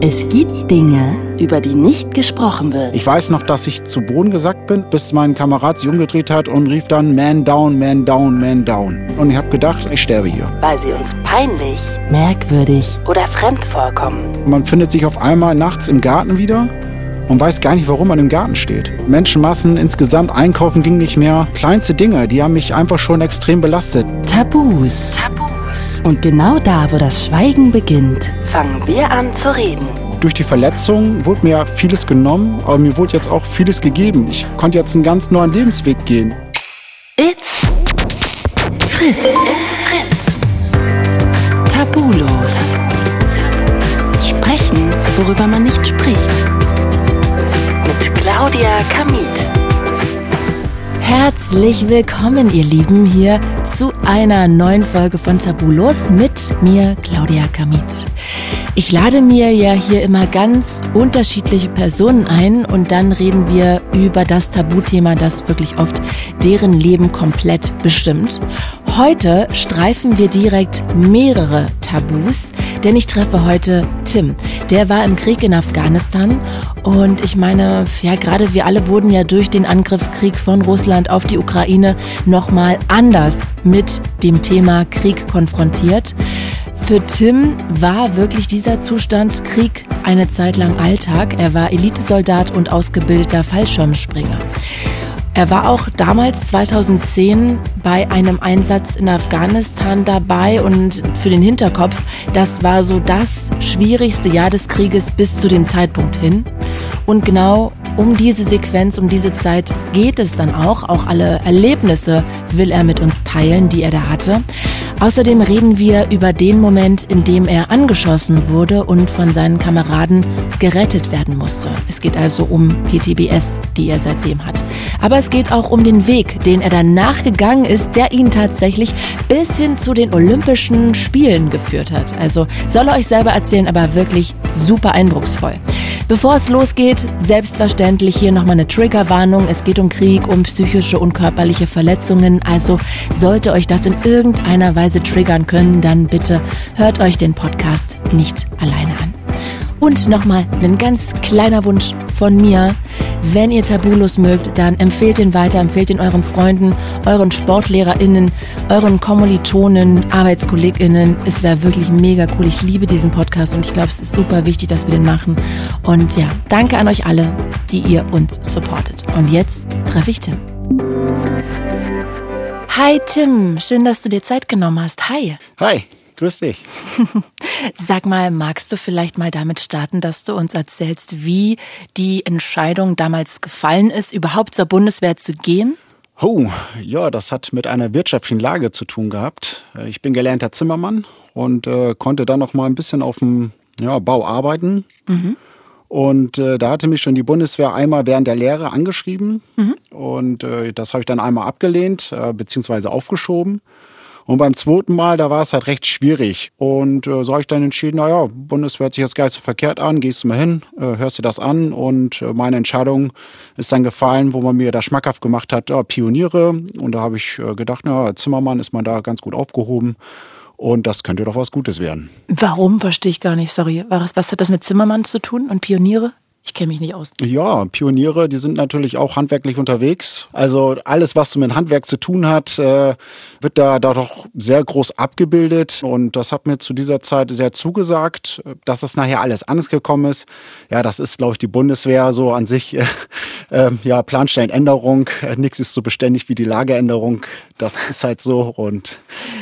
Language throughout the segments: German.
Es gibt Dinge, über die nicht gesprochen wird. Ich weiß noch, dass ich zu Boden gesackt bin, bis mein Kamerad sich umgedreht hat und rief dann Man down, Man down, Man down. Und ich habe gedacht, ich sterbe hier. Weil sie uns peinlich, merkwürdig oder fremd vorkommen. Man findet sich auf einmal nachts im Garten wieder und weiß gar nicht, warum man im Garten steht. Menschenmassen insgesamt einkaufen ging nicht mehr. Kleinste Dinge, die haben mich einfach schon extrem belastet. Tabus. Tabus. Und genau da, wo das Schweigen beginnt, fangen wir an zu reden. Durch die Verletzung wurde mir vieles genommen, aber mir wurde jetzt auch vieles gegeben. Ich konnte jetzt einen ganz neuen Lebensweg gehen. It's Fritz. It's Fritz. Tabulos. Sprechen, worüber man nicht spricht. Mit Claudia Kamit. Herzlich willkommen, ihr Lieben, hier zu einer neuen Folge von Tabulos mit mir, Claudia Kamit. Ich lade mir ja hier immer ganz unterschiedliche Personen ein und dann reden wir über das Tabuthema, das wirklich oft deren Leben komplett bestimmt. Heute streifen wir direkt mehrere Tabus, denn ich treffe heute Tim. Der war im Krieg in Afghanistan und ich meine, ja, gerade wir alle wurden ja durch den Angriffskrieg von Russland auf die Ukraine nochmal anders mit dem Thema Krieg konfrontiert. Für Tim war wirklich dieser Zustand Krieg eine Zeit lang Alltag. Er war Elitesoldat und ausgebildeter Fallschirmspringer. Er war auch damals 2010 bei einem Einsatz in Afghanistan dabei und für den Hinterkopf, das war so das schwierigste Jahr des Krieges bis zu dem Zeitpunkt hin. Und genau um diese Sequenz, um diese Zeit geht es dann auch. Auch alle Erlebnisse will er mit uns teilen, die er da hatte. Außerdem reden wir über den Moment, in dem er angeschossen wurde und von seinen Kameraden gerettet werden musste. Es geht also um PTBS, die er seitdem hat. Aber es geht auch um den Weg, den er danach gegangen ist, der ihn tatsächlich bis hin zu den Olympischen Spielen geführt hat. Also soll er euch selber erzählen, aber wirklich super eindrucksvoll. Bevor es losgeht, selbstverständlich hier nochmal eine Triggerwarnung. Es geht um Krieg, um psychische und körperliche Verletzungen. Also sollte euch das in irgendeiner Weise triggern können, dann bitte hört euch den Podcast nicht alleine an. Und nochmal ein ganz kleiner Wunsch von mir. Wenn ihr Tabulos mögt, dann empfehlt ihn weiter, empfehlt ihn euren Freunden, euren SportlehrerInnen, euren Kommilitonen, ArbeitskollegInnen. Es wäre wirklich mega cool. Ich liebe diesen Podcast und ich glaube, es ist super wichtig, dass wir den machen. Und ja, danke an euch alle, die ihr uns supportet. Und jetzt treffe ich Tim. Hi Tim, schön, dass du dir Zeit genommen hast. Hi. Hi, grüß dich. Sag mal, magst du vielleicht mal damit starten, dass du uns erzählst, wie die Entscheidung damals gefallen ist, überhaupt zur Bundeswehr zu gehen? Oh, ja, das hat mit einer wirtschaftlichen Lage zu tun gehabt. Ich bin gelernter Zimmermann und äh, konnte dann noch mal ein bisschen auf dem ja, Bau arbeiten. Mhm. Und äh, da hatte mich schon die Bundeswehr einmal während der Lehre angeschrieben. Mhm. Und äh, das habe ich dann einmal abgelehnt, äh, beziehungsweise aufgeschoben. Und beim zweiten Mal, da war es halt recht schwierig. Und äh, so habe ich dann entschieden, naja, Bundeswehr hört sich jetzt gar nicht so verkehrt an, gehst du mal hin, äh, hörst dir das an. Und äh, meine Entscheidung ist dann gefallen, wo man mir da schmackhaft gemacht hat, ja, Pioniere. Und da habe ich äh, gedacht, na, Zimmermann ist man da ganz gut aufgehoben. Und das könnte doch was Gutes werden. Warum? Verstehe ich gar nicht, sorry. Was, was hat das mit Zimmermann zu tun und Pioniere? Ich kenne mich nicht aus. Ja, Pioniere, die sind natürlich auch handwerklich unterwegs. Also alles, was mit Handwerk zu tun hat, äh, wird da, da doch sehr groß abgebildet. Und das hat mir zu dieser Zeit sehr zugesagt, dass das nachher alles anders gekommen ist. Ja, das ist, glaube ich, die Bundeswehr so an sich. Äh, äh, ja, Plansteinänderung, nichts ist so beständig wie die Lageänderung. Das ist halt so. Und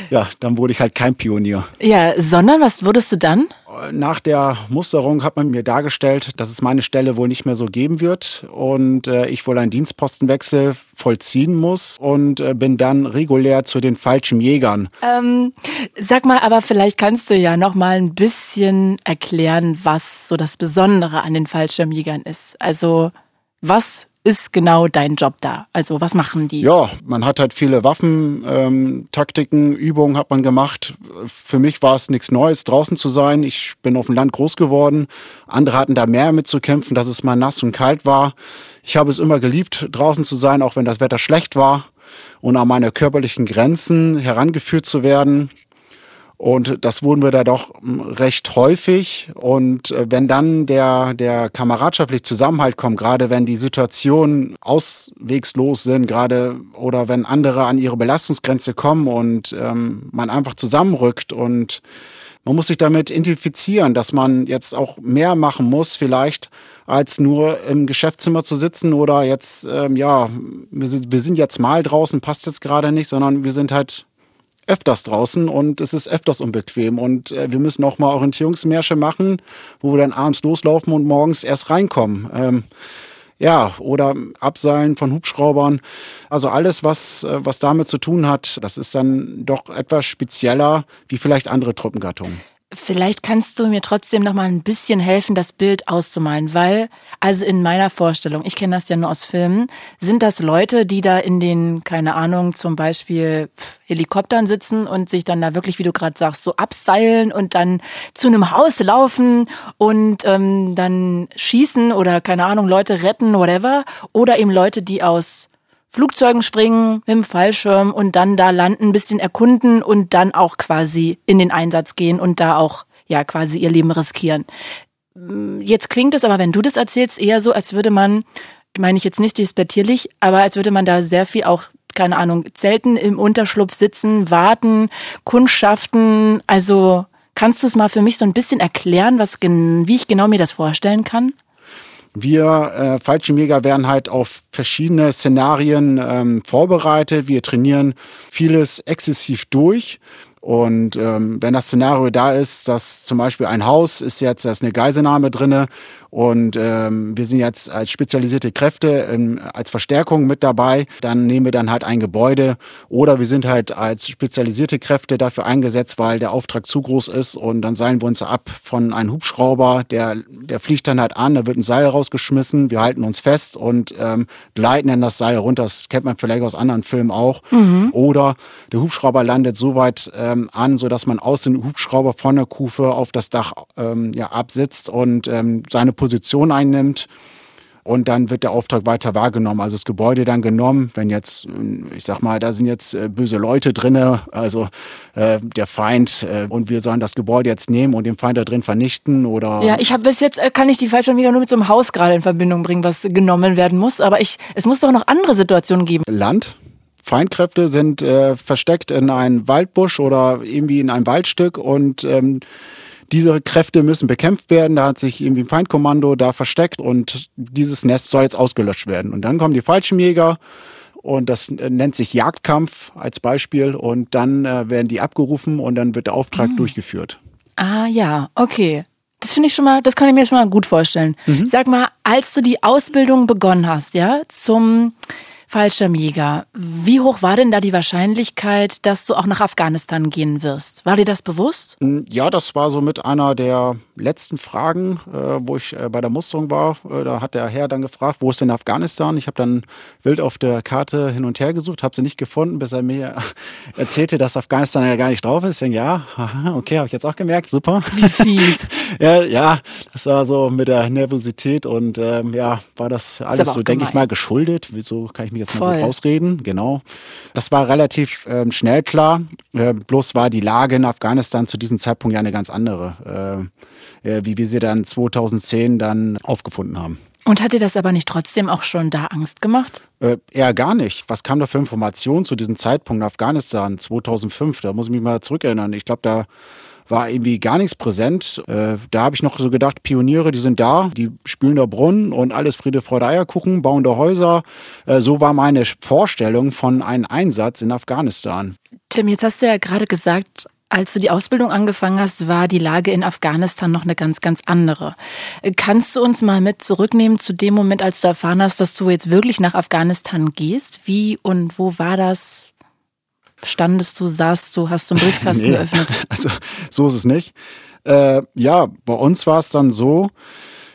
ja, dann wurde ich halt kein Pionier. Ja, sondern was wurdest du dann? Nach der Musterung hat man mir dargestellt, dass es meine Stelle wohl nicht mehr so geben wird und äh, ich wohl einen Dienstpostenwechsel vollziehen muss und äh, bin dann regulär zu den falschen Jägern. Ähm, sag mal, aber vielleicht kannst du ja noch mal ein bisschen erklären, was so das Besondere an den Fallschirmjägern ist. Also was ist genau dein Job da? Also was machen die? Ja, man hat halt viele Waffen, ähm, Taktiken, Übungen hat man gemacht. Für mich war es nichts Neues, draußen zu sein. Ich bin auf dem Land groß geworden. Andere hatten da mehr mitzukämpfen, dass es mal nass und kalt war. Ich habe es immer geliebt, draußen zu sein, auch wenn das Wetter schlecht war und an meine körperlichen Grenzen herangeführt zu werden. Und das wurden wir da doch hm, recht häufig. Und äh, wenn dann der, der kameradschaftliche Zusammenhalt kommt, gerade wenn die Situationen auswegslos sind, gerade oder wenn andere an ihre Belastungsgrenze kommen und ähm, man einfach zusammenrückt und man muss sich damit identifizieren, dass man jetzt auch mehr machen muss, vielleicht als nur im Geschäftszimmer zu sitzen oder jetzt, ähm, ja, wir sind, wir sind jetzt mal draußen, passt jetzt gerade nicht, sondern wir sind halt öfters draußen und es ist öfters unbequem. Und äh, wir müssen auch mal Orientierungsmärsche machen, wo wir dann abends loslaufen und morgens erst reinkommen. Ähm, ja, oder Abseilen von Hubschraubern. Also alles, was, äh, was damit zu tun hat, das ist dann doch etwas spezieller wie vielleicht andere Truppengattungen. Vielleicht kannst du mir trotzdem noch mal ein bisschen helfen, das Bild auszumalen, weil also in meiner Vorstellung, ich kenne das ja nur aus Filmen, sind das Leute, die da in den keine Ahnung zum Beispiel Helikoptern sitzen und sich dann da wirklich, wie du gerade sagst, so abseilen und dann zu einem Haus laufen und ähm, dann schießen oder keine Ahnung Leute retten, whatever, oder eben Leute, die aus Flugzeugen springen mit dem Fallschirm und dann da landen, bisschen erkunden und dann auch quasi in den Einsatz gehen und da auch ja quasi ihr Leben riskieren. Jetzt klingt es aber, wenn du das erzählst, eher so, als würde man, meine ich jetzt nicht despektierlich, aber als würde man da sehr viel auch keine Ahnung, Zelten im Unterschlupf sitzen, warten, Kundschaften. Also kannst du es mal für mich so ein bisschen erklären, was, wie ich genau mir das vorstellen kann? Wir äh, Fallschirmjäger werden halt auf verschiedene Szenarien ähm, vorbereitet. Wir trainieren vieles exzessiv durch. Und ähm, wenn das Szenario da ist, dass zum Beispiel ein Haus ist jetzt, da ist eine Geiselnahme drinne und ähm, wir sind jetzt als spezialisierte Kräfte ähm, als Verstärkung mit dabei, dann nehmen wir dann halt ein Gebäude oder wir sind halt als spezialisierte Kräfte dafür eingesetzt, weil der Auftrag zu groß ist und dann seilen wir uns ab von einem Hubschrauber, der, der fliegt dann halt an, da wird ein Seil rausgeschmissen, wir halten uns fest und ähm, gleiten dann das Seil runter. Das kennt man vielleicht aus anderen Filmen auch. Mhm. Oder der Hubschrauber landet so weit ähm, an, sodass man aus dem Hubschrauber von der Kufe auf das Dach ähm, ja, absitzt und ähm, seine Position einnimmt. Und dann wird der Auftrag weiter wahrgenommen. Also das Gebäude dann genommen, wenn jetzt, ich sag mal, da sind jetzt äh, böse Leute drinne, also äh, der Feind, äh, und wir sollen das Gebäude jetzt nehmen und den Feind da drin vernichten oder. Ja, ich habe bis jetzt äh, kann ich die Fallschirmjäger nur mit so einem Haus gerade in Verbindung bringen, was genommen werden muss. Aber ich, es muss doch noch andere Situationen geben. Land, Feindkräfte sind äh, versteckt in einem Waldbusch oder irgendwie in einem Waldstück und ähm, diese Kräfte müssen bekämpft werden. Da hat sich irgendwie ein Feindkommando da versteckt und dieses Nest soll jetzt ausgelöscht werden. Und dann kommen die Fallschirmjäger und das nennt sich Jagdkampf als Beispiel und dann äh, werden die abgerufen und dann wird der Auftrag mhm. durchgeführt. Ah ja, okay. Das finde ich schon mal, das kann ich mir schon mal gut vorstellen. Mhm. Sag mal, als du die Ausbildung begonnen hast, ja, zum Fallschirmjäger. Wie hoch war denn da die Wahrscheinlichkeit, dass du auch nach Afghanistan gehen wirst? War dir das bewusst? Hm, ja, das war so mit einer der letzten Fragen, äh, wo ich äh, bei der Musterung war. Äh, da hat der Herr dann gefragt, wo ist denn Afghanistan? Ich habe dann wild auf der Karte hin und her gesucht, habe sie nicht gefunden, bis er mir erzählte, dass Afghanistan ja gar nicht drauf ist. Ich denke, ja, okay, habe ich jetzt auch gemerkt, super. Wie fies. ja, ja, das war so mit der Nervosität und ähm, ja, war das alles so, denke ich mal, geschuldet. Wieso kann ich mich jetzt Voll. mal rausreden? Genau. Das war relativ ähm, schnell klar. Äh, bloß war die Lage in Afghanistan zu diesem Zeitpunkt ja eine ganz andere, äh, äh, wie wir sie dann 2010 dann aufgefunden haben. Und hat dir das aber nicht trotzdem auch schon da Angst gemacht? Äh, eher gar nicht. Was kam da für Informationen zu diesem Zeitpunkt in Afghanistan 2005? Da muss ich mich mal zurückerinnern. Ich glaube, da war irgendwie gar nichts präsent. Äh, da habe ich noch so gedacht, Pioniere, die sind da, die spülen da Brunnen und alles Friede, Freude, Eierkuchen, bauen da Häuser. Äh, so war meine Vorstellung von einem Einsatz in Afghanistan. Tim, jetzt hast du ja gerade gesagt, als du die Ausbildung angefangen hast, war die Lage in Afghanistan noch eine ganz, ganz andere. Kannst du uns mal mit zurücknehmen zu dem Moment, als du erfahren hast, dass du jetzt wirklich nach Afghanistan gehst? Wie und wo war das? Standest du, saßt du, hast du einen Briefkasten nee, geöffnet? Also so ist es nicht. Äh, ja, bei uns war es dann so,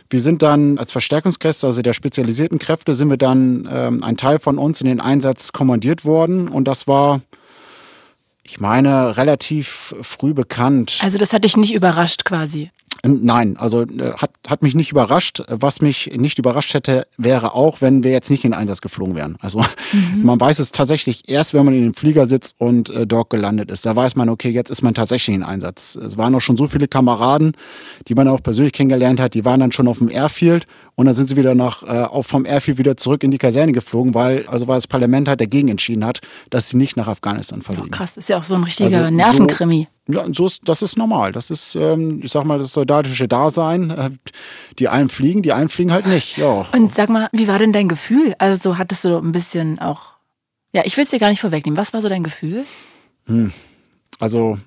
wir sind dann als Verstärkungskräfte, also der spezialisierten Kräfte, sind wir dann ähm, ein Teil von uns in den Einsatz kommandiert worden und das war, ich meine, relativ früh bekannt. Also das hat dich nicht überrascht quasi? Nein, also äh, hat, hat mich nicht überrascht. Was mich nicht überrascht hätte, wäre auch, wenn wir jetzt nicht in den Einsatz geflogen wären. Also mhm. man weiß es tatsächlich erst, wenn man in den Flieger sitzt und äh, dort gelandet ist. Da weiß man, okay, jetzt ist man tatsächlich in Einsatz. Es waren auch schon so viele Kameraden, die man auch persönlich kennengelernt hat, die waren dann schon auf dem Airfield und dann sind sie wieder nach, äh, auch vom Airfield wieder zurück in die Kaserne geflogen, weil, also weil das Parlament halt dagegen entschieden hat, dass sie nicht nach Afghanistan verlegen. Oh, krass, ist ja auch so ein richtiger also, Nervenkrimi. So, ja, so ist, das ist normal. Das ist, ähm, ich sag mal, das soldatische Dasein. Äh, die einen fliegen, die einen fliegen halt nicht. Ja. Und sag mal, wie war denn dein Gefühl? Also hattest du ein bisschen auch. Ja, ich will es dir gar nicht vorwegnehmen. Was war so dein Gefühl? Hm. Also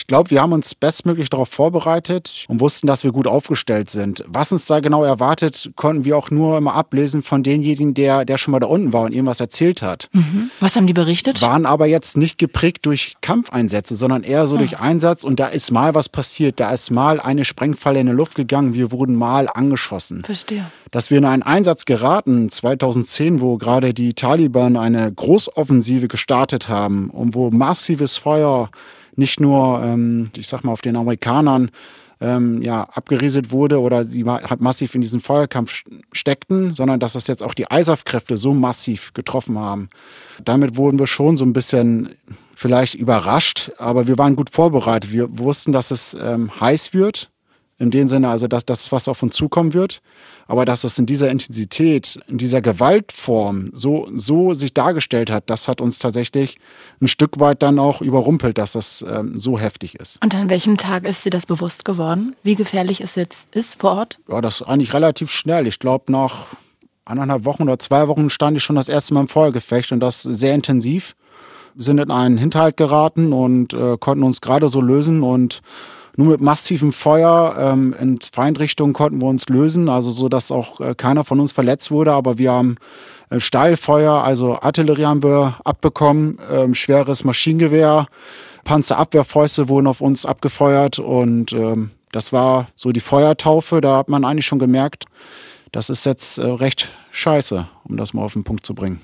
ich glaube, wir haben uns bestmöglich darauf vorbereitet und wussten, dass wir gut aufgestellt sind. Was uns da genau erwartet, konnten wir auch nur immer ablesen von denjenigen, der, der schon mal da unten war und irgendwas erzählt hat. Mhm. Was haben die berichtet? Waren aber jetzt nicht geprägt durch Kampfeinsätze, sondern eher so oh. durch Einsatz. Und da ist mal was passiert. Da ist mal eine Sprengfalle in die Luft gegangen. Wir wurden mal angeschossen. Verstehe. Dass wir in einen Einsatz geraten, 2010, wo gerade die Taliban eine Großoffensive gestartet haben und wo massives Feuer nicht nur, ähm, ich sag mal, auf den Amerikanern ähm, ja, abgerieselt wurde oder sie halt massiv in diesen Feuerkampf steckten, sondern dass das jetzt auch die ISAF-Kräfte so massiv getroffen haben. Damit wurden wir schon so ein bisschen vielleicht überrascht, aber wir waren gut vorbereitet. Wir wussten, dass es ähm, heiß wird, in dem Sinne, also dass das was auf uns zukommen wird. Aber dass es in dieser Intensität, in dieser Gewaltform so, so sich dargestellt hat, das hat uns tatsächlich ein Stück weit dann auch überrumpelt, dass das ähm, so heftig ist. Und an welchem Tag ist dir das bewusst geworden, wie gefährlich es jetzt ist vor Ort? Ja, das eigentlich relativ schnell. Ich glaube, nach anderthalb Wochen oder zwei Wochen stand ich schon das erste Mal im Feuergefecht und das sehr intensiv. Wir sind in einen Hinterhalt geraten und äh, konnten uns gerade so lösen und nur mit massivem Feuer ähm, in Feindrichtung konnten wir uns lösen, also so, dass auch äh, keiner von uns verletzt wurde. Aber wir haben äh, Steilfeuer, also Artillerie haben wir abbekommen, ähm, schweres Maschinengewehr, Panzerabwehrfäuste wurden auf uns abgefeuert und ähm, das war so die Feuertaufe. Da hat man eigentlich schon gemerkt, das ist jetzt äh, recht scheiße, um das mal auf den Punkt zu bringen.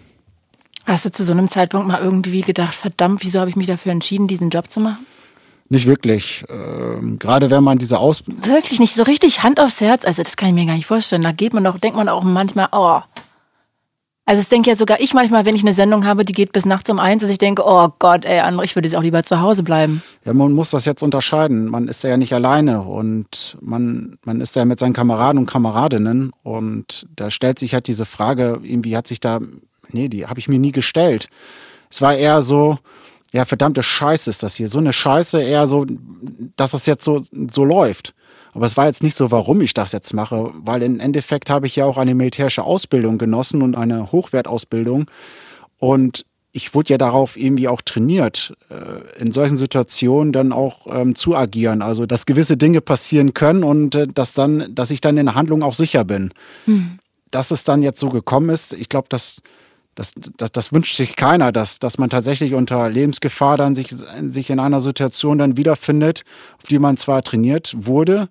Hast du zu so einem Zeitpunkt mal irgendwie gedacht, verdammt, wieso habe ich mich dafür entschieden, diesen Job zu machen? Nicht wirklich. Ähm, gerade wenn man diese Aus... Wirklich nicht so richtig Hand aufs Herz. Also das kann ich mir gar nicht vorstellen. Da geht man doch, denkt man auch manchmal, oh. Also es denke ja sogar ich manchmal, wenn ich eine Sendung habe, die geht bis nachts um eins, dass ich denke, oh Gott, ey, André, ich würde jetzt auch lieber zu Hause bleiben. Ja, man muss das jetzt unterscheiden. Man ist ja nicht alleine und man, man ist ja mit seinen Kameraden und Kameradinnen und da stellt sich halt diese Frage, irgendwie hat sich da, nee, die habe ich mir nie gestellt. Es war eher so, ja, verdammte Scheiße ist das hier. So eine Scheiße eher so, dass das jetzt so, so läuft. Aber es war jetzt nicht so, warum ich das jetzt mache, weil im Endeffekt habe ich ja auch eine militärische Ausbildung genossen und eine Hochwertausbildung. Und ich wurde ja darauf irgendwie auch trainiert, äh, in solchen Situationen dann auch ähm, zu agieren. Also, dass gewisse Dinge passieren können und äh, dass dann, dass ich dann in der Handlung auch sicher bin. Hm. Dass es dann jetzt so gekommen ist, ich glaube, dass das, das, das wünscht sich keiner, dass, dass man tatsächlich unter Lebensgefahr dann sich, sich in einer Situation dann wiederfindet, auf die man zwar trainiert wurde,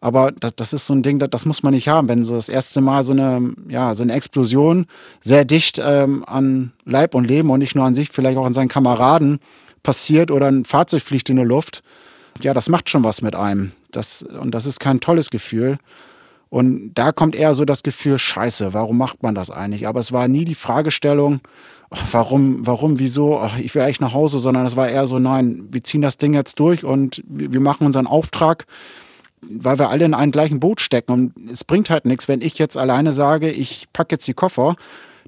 aber das, das ist so ein Ding, das, das muss man nicht haben. Wenn so das erste Mal so eine, ja, so eine Explosion sehr dicht ähm, an Leib und Leben und nicht nur an sich, vielleicht auch an seinen Kameraden passiert oder ein Fahrzeug fliegt in die Luft, ja, das macht schon was mit einem. Das, und das ist kein tolles Gefühl. Und da kommt eher so das Gefühl, scheiße, warum macht man das eigentlich? Aber es war nie die Fragestellung, warum, warum, wieso, ich will eigentlich nach Hause, sondern es war eher so, nein, wir ziehen das Ding jetzt durch und wir machen unseren Auftrag, weil wir alle in einem gleichen Boot stecken. Und es bringt halt nichts, wenn ich jetzt alleine sage, ich packe jetzt die Koffer,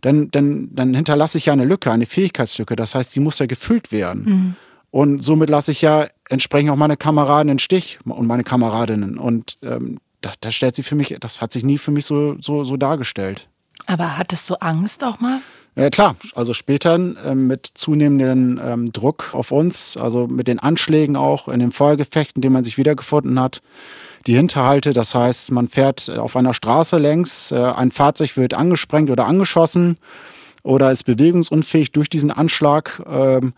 dann, dann, dann hinterlasse ich ja eine Lücke, eine Fähigkeitslücke. Das heißt, die muss ja gefüllt werden. Mhm. Und somit lasse ich ja entsprechend auch meine Kameraden in Stich und meine Kameradinnen. Und ähm, das, das stellt sich für mich, das hat sich nie für mich so, so, so dargestellt. Aber hattest du Angst auch mal? Ja, klar, also später äh, mit zunehmendem ähm, Druck auf uns, also mit den Anschlägen auch in den Feuergefechten, in denen man sich wiedergefunden hat, die Hinterhalte, das heißt, man fährt auf einer Straße längs, äh, ein Fahrzeug wird angesprengt oder angeschossen oder ist bewegungsunfähig durch diesen Anschlag. Ähm,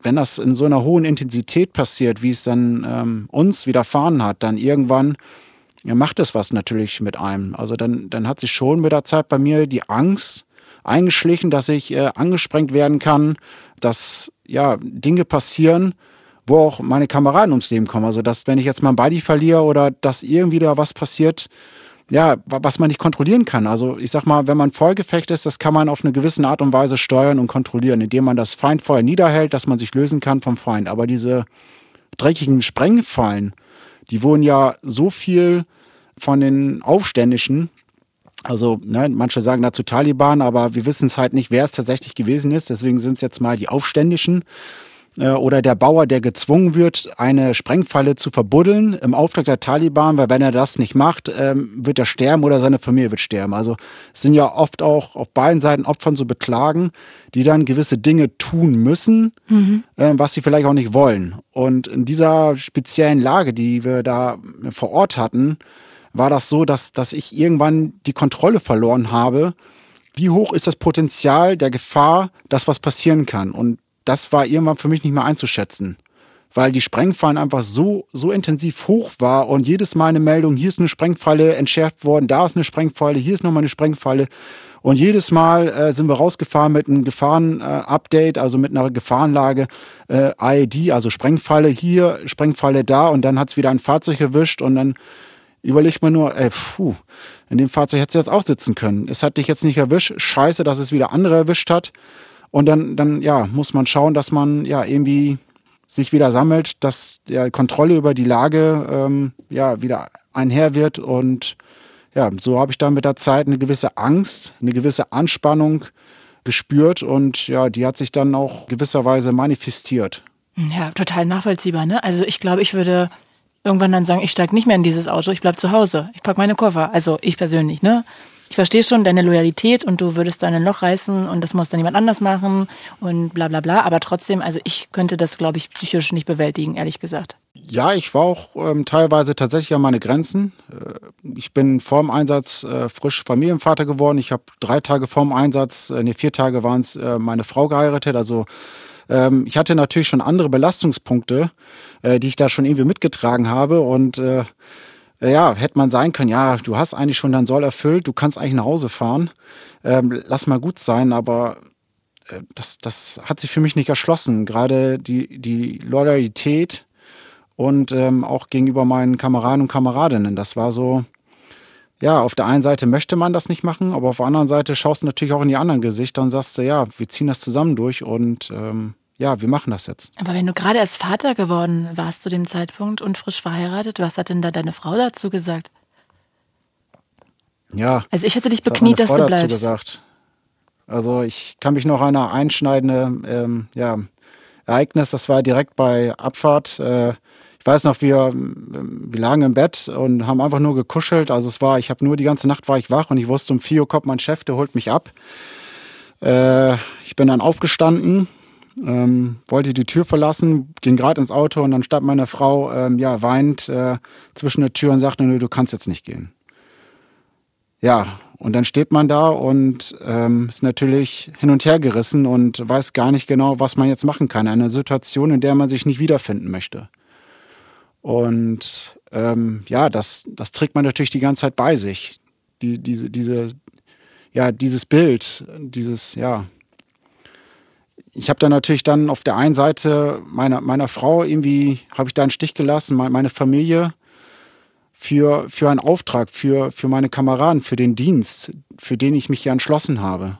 wenn das in so einer hohen Intensität passiert, wie es dann ähm, uns widerfahren hat, dann irgendwann ja, macht es was natürlich mit einem. Also dann, dann hat sich schon mit der Zeit bei mir die Angst eingeschlichen, dass ich äh, angesprengt werden kann, dass ja Dinge passieren wo auch meine Kameraden ums Leben kommen. Also, dass wenn ich jetzt mal ein Buddy verliere oder dass irgendwie da was passiert, ja, was man nicht kontrollieren kann. Also ich sag mal, wenn man Vollgefecht ist, das kann man auf eine gewisse Art und Weise steuern und kontrollieren, indem man das Feindfeuer niederhält, dass man sich lösen kann vom Feind. Aber diese dreckigen Sprengfallen, die wurden ja so viel von den Aufständischen, also ne, manche sagen dazu Taliban, aber wir wissen es halt nicht, wer es tatsächlich gewesen ist. Deswegen sind es jetzt mal die Aufständischen oder der Bauer, der gezwungen wird, eine Sprengfalle zu verbuddeln im Auftrag der Taliban, weil wenn er das nicht macht, ähm, wird er sterben oder seine Familie wird sterben. Also es sind ja oft auch auf beiden Seiten Opfern zu beklagen, die dann gewisse Dinge tun müssen, mhm. äh, was sie vielleicht auch nicht wollen. Und in dieser speziellen Lage, die wir da vor Ort hatten, war das so, dass, dass ich irgendwann die Kontrolle verloren habe. Wie hoch ist das Potenzial der Gefahr, dass was passieren kann? Und das war irgendwann für mich nicht mehr einzuschätzen, weil die Sprengfallen einfach so, so intensiv hoch war und jedes Mal eine Meldung, hier ist eine Sprengfalle entschärft worden, da ist eine Sprengfalle, hier ist nochmal eine Sprengfalle. Und jedes Mal äh, sind wir rausgefahren mit einem Gefahren-Update, also mit einer Gefahrenlage, äh, IED, also Sprengfalle hier, Sprengfalle da und dann hat's wieder ein Fahrzeug erwischt und dann überlegt man nur, ey, puh, in dem Fahrzeug hättest du jetzt auch sitzen können. Es hat dich jetzt nicht erwischt, scheiße, dass es wieder andere erwischt hat. Und dann, dann ja, muss man schauen, dass man ja irgendwie sich wieder sammelt, dass der Kontrolle über die Lage ähm, ja wieder einher wird. Und ja, so habe ich dann mit der Zeit eine gewisse Angst, eine gewisse Anspannung gespürt und ja, die hat sich dann auch gewisserweise manifestiert. Ja, total nachvollziehbar. Ne? Also ich glaube, ich würde irgendwann dann sagen, ich steige nicht mehr in dieses Auto, ich bleib zu Hause, ich pack meine Koffer. Also ich persönlich, ne? Ich verstehe schon deine Loyalität und du würdest dann ein Loch reißen und das muss dann jemand anders machen und bla bla bla. Aber trotzdem, also ich könnte das, glaube ich, psychisch nicht bewältigen, ehrlich gesagt. Ja, ich war auch ähm, teilweise tatsächlich an meine Grenzen. Äh, ich bin vor dem Einsatz äh, frisch Familienvater geworden. Ich habe drei Tage vor dem Einsatz, äh, nee, vier Tage waren es, äh, meine Frau geheiratet. Also ähm, ich hatte natürlich schon andere Belastungspunkte, äh, die ich da schon irgendwie mitgetragen habe und äh, ja, hätte man sein können, ja, du hast eigentlich schon dein Soll erfüllt, du kannst eigentlich nach Hause fahren, ähm, lass mal gut sein, aber äh, das, das hat sich für mich nicht erschlossen. Gerade die, die Loyalität und ähm, auch gegenüber meinen Kameraden und Kameradinnen, das war so, ja, auf der einen Seite möchte man das nicht machen, aber auf der anderen Seite schaust du natürlich auch in die anderen Gesichter und sagst, ja, wir ziehen das zusammen durch und ähm, ja, wir machen das jetzt. Aber wenn du gerade erst Vater geworden warst zu dem Zeitpunkt und frisch verheiratet, was hat denn da deine Frau dazu gesagt? Ja. Also ich hätte dich bekniet, dass du bleibst. Dazu gesagt. Also ich kann mich noch an eine einschneidende ähm, ja, Ereignis, das war direkt bei Abfahrt. Äh, ich weiß noch, wir, ähm, wir lagen im Bett und haben einfach nur gekuschelt. Also es war, ich habe nur die ganze Nacht war ich wach und ich wusste, um 4 Uhr kommt mein Chef, der holt mich ab. Äh, ich bin dann aufgestanden, ähm, wollte die Tür verlassen, ging gerade ins Auto und dann stand meine Frau, ähm, ja, weint äh, zwischen der Tür und sagte, nö, du kannst jetzt nicht gehen. Ja, und dann steht man da und ähm, ist natürlich hin und her gerissen und weiß gar nicht genau, was man jetzt machen kann. Eine Situation, in der man sich nicht wiederfinden möchte. Und ähm, ja, das, das trägt man natürlich die ganze Zeit bei sich. Die, diese, diese, ja, dieses Bild, dieses, ja, ich habe dann natürlich dann auf der einen Seite meiner, meiner Frau irgendwie, habe ich da einen Stich gelassen, meine Familie für, für einen Auftrag, für, für meine Kameraden, für den Dienst, für den ich mich ja entschlossen habe.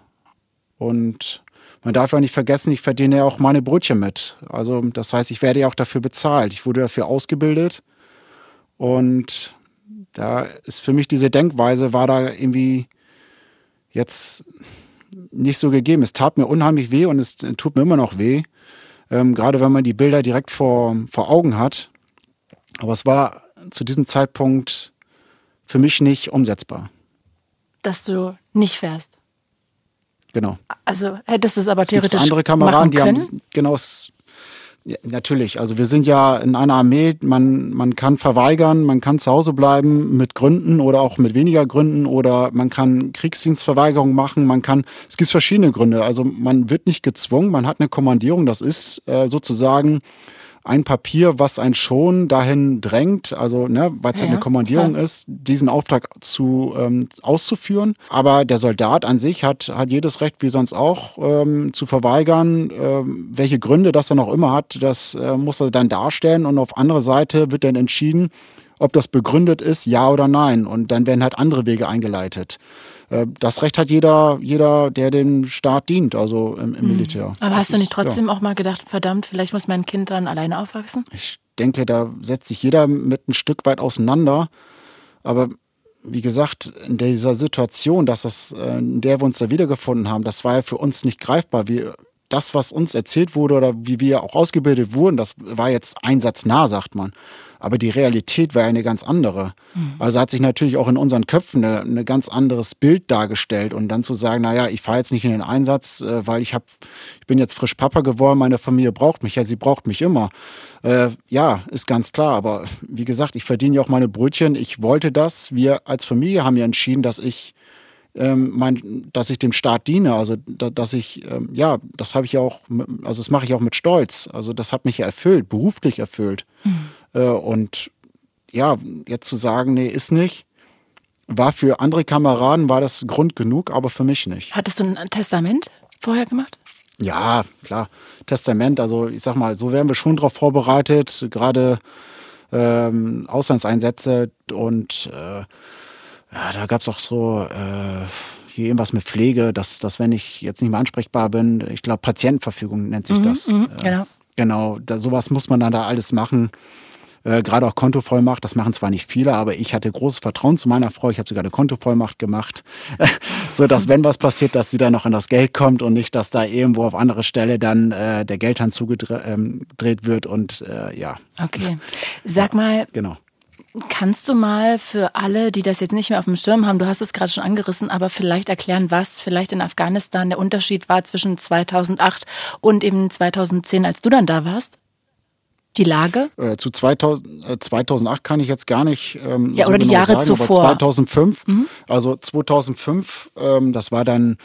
Und man darf ja nicht vergessen, ich verdiene ja auch meine Brötchen mit. Also das heißt, ich werde ja auch dafür bezahlt. Ich wurde dafür ausgebildet. Und da ist für mich diese Denkweise, war da irgendwie jetzt nicht so gegeben. Es tat mir unheimlich weh und es tut mir immer noch weh. Ähm, gerade wenn man die Bilder direkt vor, vor Augen hat. Aber es war zu diesem Zeitpunkt für mich nicht umsetzbar. Dass du nicht fährst. Genau. Also hättest du es aber theoretisch andere Kameraden, die haben genau ja, natürlich. Also wir sind ja in einer Armee, man, man kann verweigern, man kann zu Hause bleiben mit Gründen oder auch mit weniger Gründen oder man kann Kriegsdienstverweigerung machen, man kann, es gibt verschiedene Gründe. Also man wird nicht gezwungen, man hat eine Kommandierung, das ist äh, sozusagen ein Papier, was einen schon dahin drängt, also ne, weil es ja, halt eine Kommandierung klar. ist, diesen Auftrag zu ähm, auszuführen. Aber der Soldat an sich hat, hat jedes Recht, wie sonst auch, ähm, zu verweigern. Ähm, welche Gründe das dann auch immer hat, das äh, muss er dann darstellen. Und auf andere Seite wird dann entschieden, ob das begründet ist, ja oder nein. Und dann werden halt andere Wege eingeleitet. Äh, das Recht hat jeder, jeder, der dem Staat dient, also im, im mhm. Militär. Aber das hast du nicht trotzdem ja. auch mal gedacht, verdammt, vielleicht muss mein Kind dann alleine aufwachsen? Ich denke, da setzt sich jeder mit ein Stück weit auseinander. Aber wie gesagt, in dieser Situation, dass das, äh, in der wir uns da wiedergefunden haben, das war ja für uns nicht greifbar. Wir, das, was uns erzählt wurde oder wie wir auch ausgebildet wurden, das war jetzt einsatznah, sagt man. Aber die Realität war eine ganz andere. Mhm. Also hat sich natürlich auch in unseren Köpfen ein ganz anderes Bild dargestellt. Und dann zu sagen, naja, ich fahre jetzt nicht in den Einsatz, äh, weil ich habe, ich bin jetzt frisch Papa geworden, meine Familie braucht mich. Ja, sie braucht mich immer. Äh, ja, ist ganz klar. Aber wie gesagt, ich verdiene ja auch meine Brötchen. Ich wollte das. Wir als Familie haben ja entschieden, dass ich ähm, mein, dass ich dem Staat diene, also da, dass ich, ähm, ja, das habe ich ja auch, also das mache ich auch mit Stolz. Also das hat mich ja erfüllt, beruflich erfüllt. Mhm. Äh, und ja, jetzt zu sagen, nee, ist nicht, war für andere Kameraden, war das Grund genug, aber für mich nicht. Hattest du ein Testament vorher gemacht? Ja, klar. Testament, also ich sag mal, so werden wir schon darauf vorbereitet, gerade ähm, Auslandseinsätze und äh, ja, da gab es auch so äh, hier irgendwas mit Pflege, dass, dass wenn ich jetzt nicht mehr ansprechbar bin, ich glaube Patientenverfügung nennt sich mhm, das. Mhm, äh, genau. Genau, da, sowas muss man dann da alles machen. Äh, Gerade auch Kontovollmacht, das machen zwar nicht viele, aber ich hatte großes Vertrauen zu meiner Frau. Ich habe sogar eine Kontovollmacht gemacht, so dass wenn was passiert, dass sie dann noch an das Geld kommt und nicht, dass da irgendwo auf andere Stelle dann äh, der Geldhand zugedreht ähm, wird und äh, ja. Okay, sag mal. Genau. Kannst du mal für alle, die das jetzt nicht mehr auf dem Schirm haben, du hast es gerade schon angerissen, aber vielleicht erklären, was vielleicht in Afghanistan der Unterschied war zwischen 2008 und eben 2010, als du dann da warst? Die Lage? Äh, zu 2000, äh, 2008 kann ich jetzt gar nicht ähm, ja, so oder die genau Jahre sagen, zuvor. 2005, mhm. also 2005, ähm, das war dann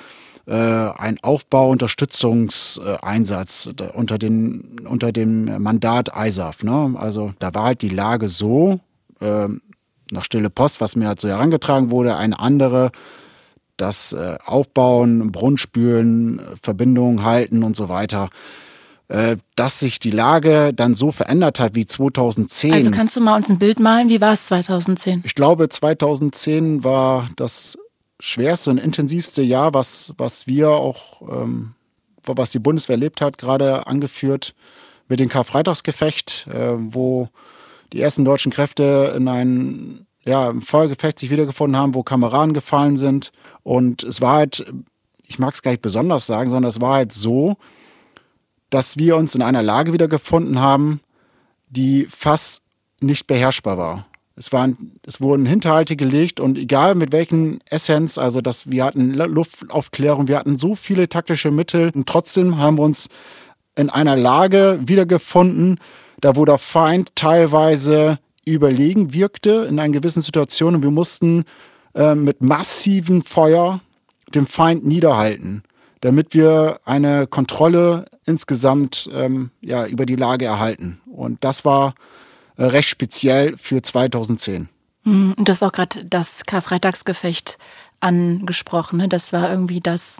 äh, ein Aufbau-Unterstützungseinsatz äh, unter, den, unter dem Mandat ISAF. Ne? Also da war halt die Lage so, äh, nach Stille Post, was mir halt so herangetragen wurde, eine andere, das äh, Aufbauen, Brunnenspülen, Verbindungen halten und so weiter dass sich die Lage dann so verändert hat wie 2010. Also kannst du mal uns ein Bild malen, wie war es 2010? Ich glaube, 2010 war das schwerste und intensivste Jahr, was, was wir auch, ähm, was die Bundeswehr erlebt hat, gerade angeführt mit dem Karfreitagsgefecht, äh, wo die ersten deutschen Kräfte in ein ja, im Feuergefecht sich wiedergefunden haben, wo Kameraden gefallen sind. Und es war halt, ich mag es gar nicht besonders sagen, sondern es war halt so, dass wir uns in einer Lage wiedergefunden haben, die fast nicht beherrschbar war. Es, waren, es wurden Hinterhalte gelegt und egal mit welchen Essenz, also dass wir hatten Luftaufklärung, wir hatten so viele taktische Mittel und trotzdem haben wir uns in einer Lage wiedergefunden, da wo der Feind teilweise überlegen wirkte in einer gewissen Situation und wir mussten äh, mit massivem Feuer den Feind niederhalten, damit wir eine Kontrolle insgesamt ähm, ja, über die Lage erhalten. Und das war äh, recht speziell für 2010. Mhm. Und du hast auch gerade das Karfreitagsgefecht angesprochen. Ne? Das war irgendwie das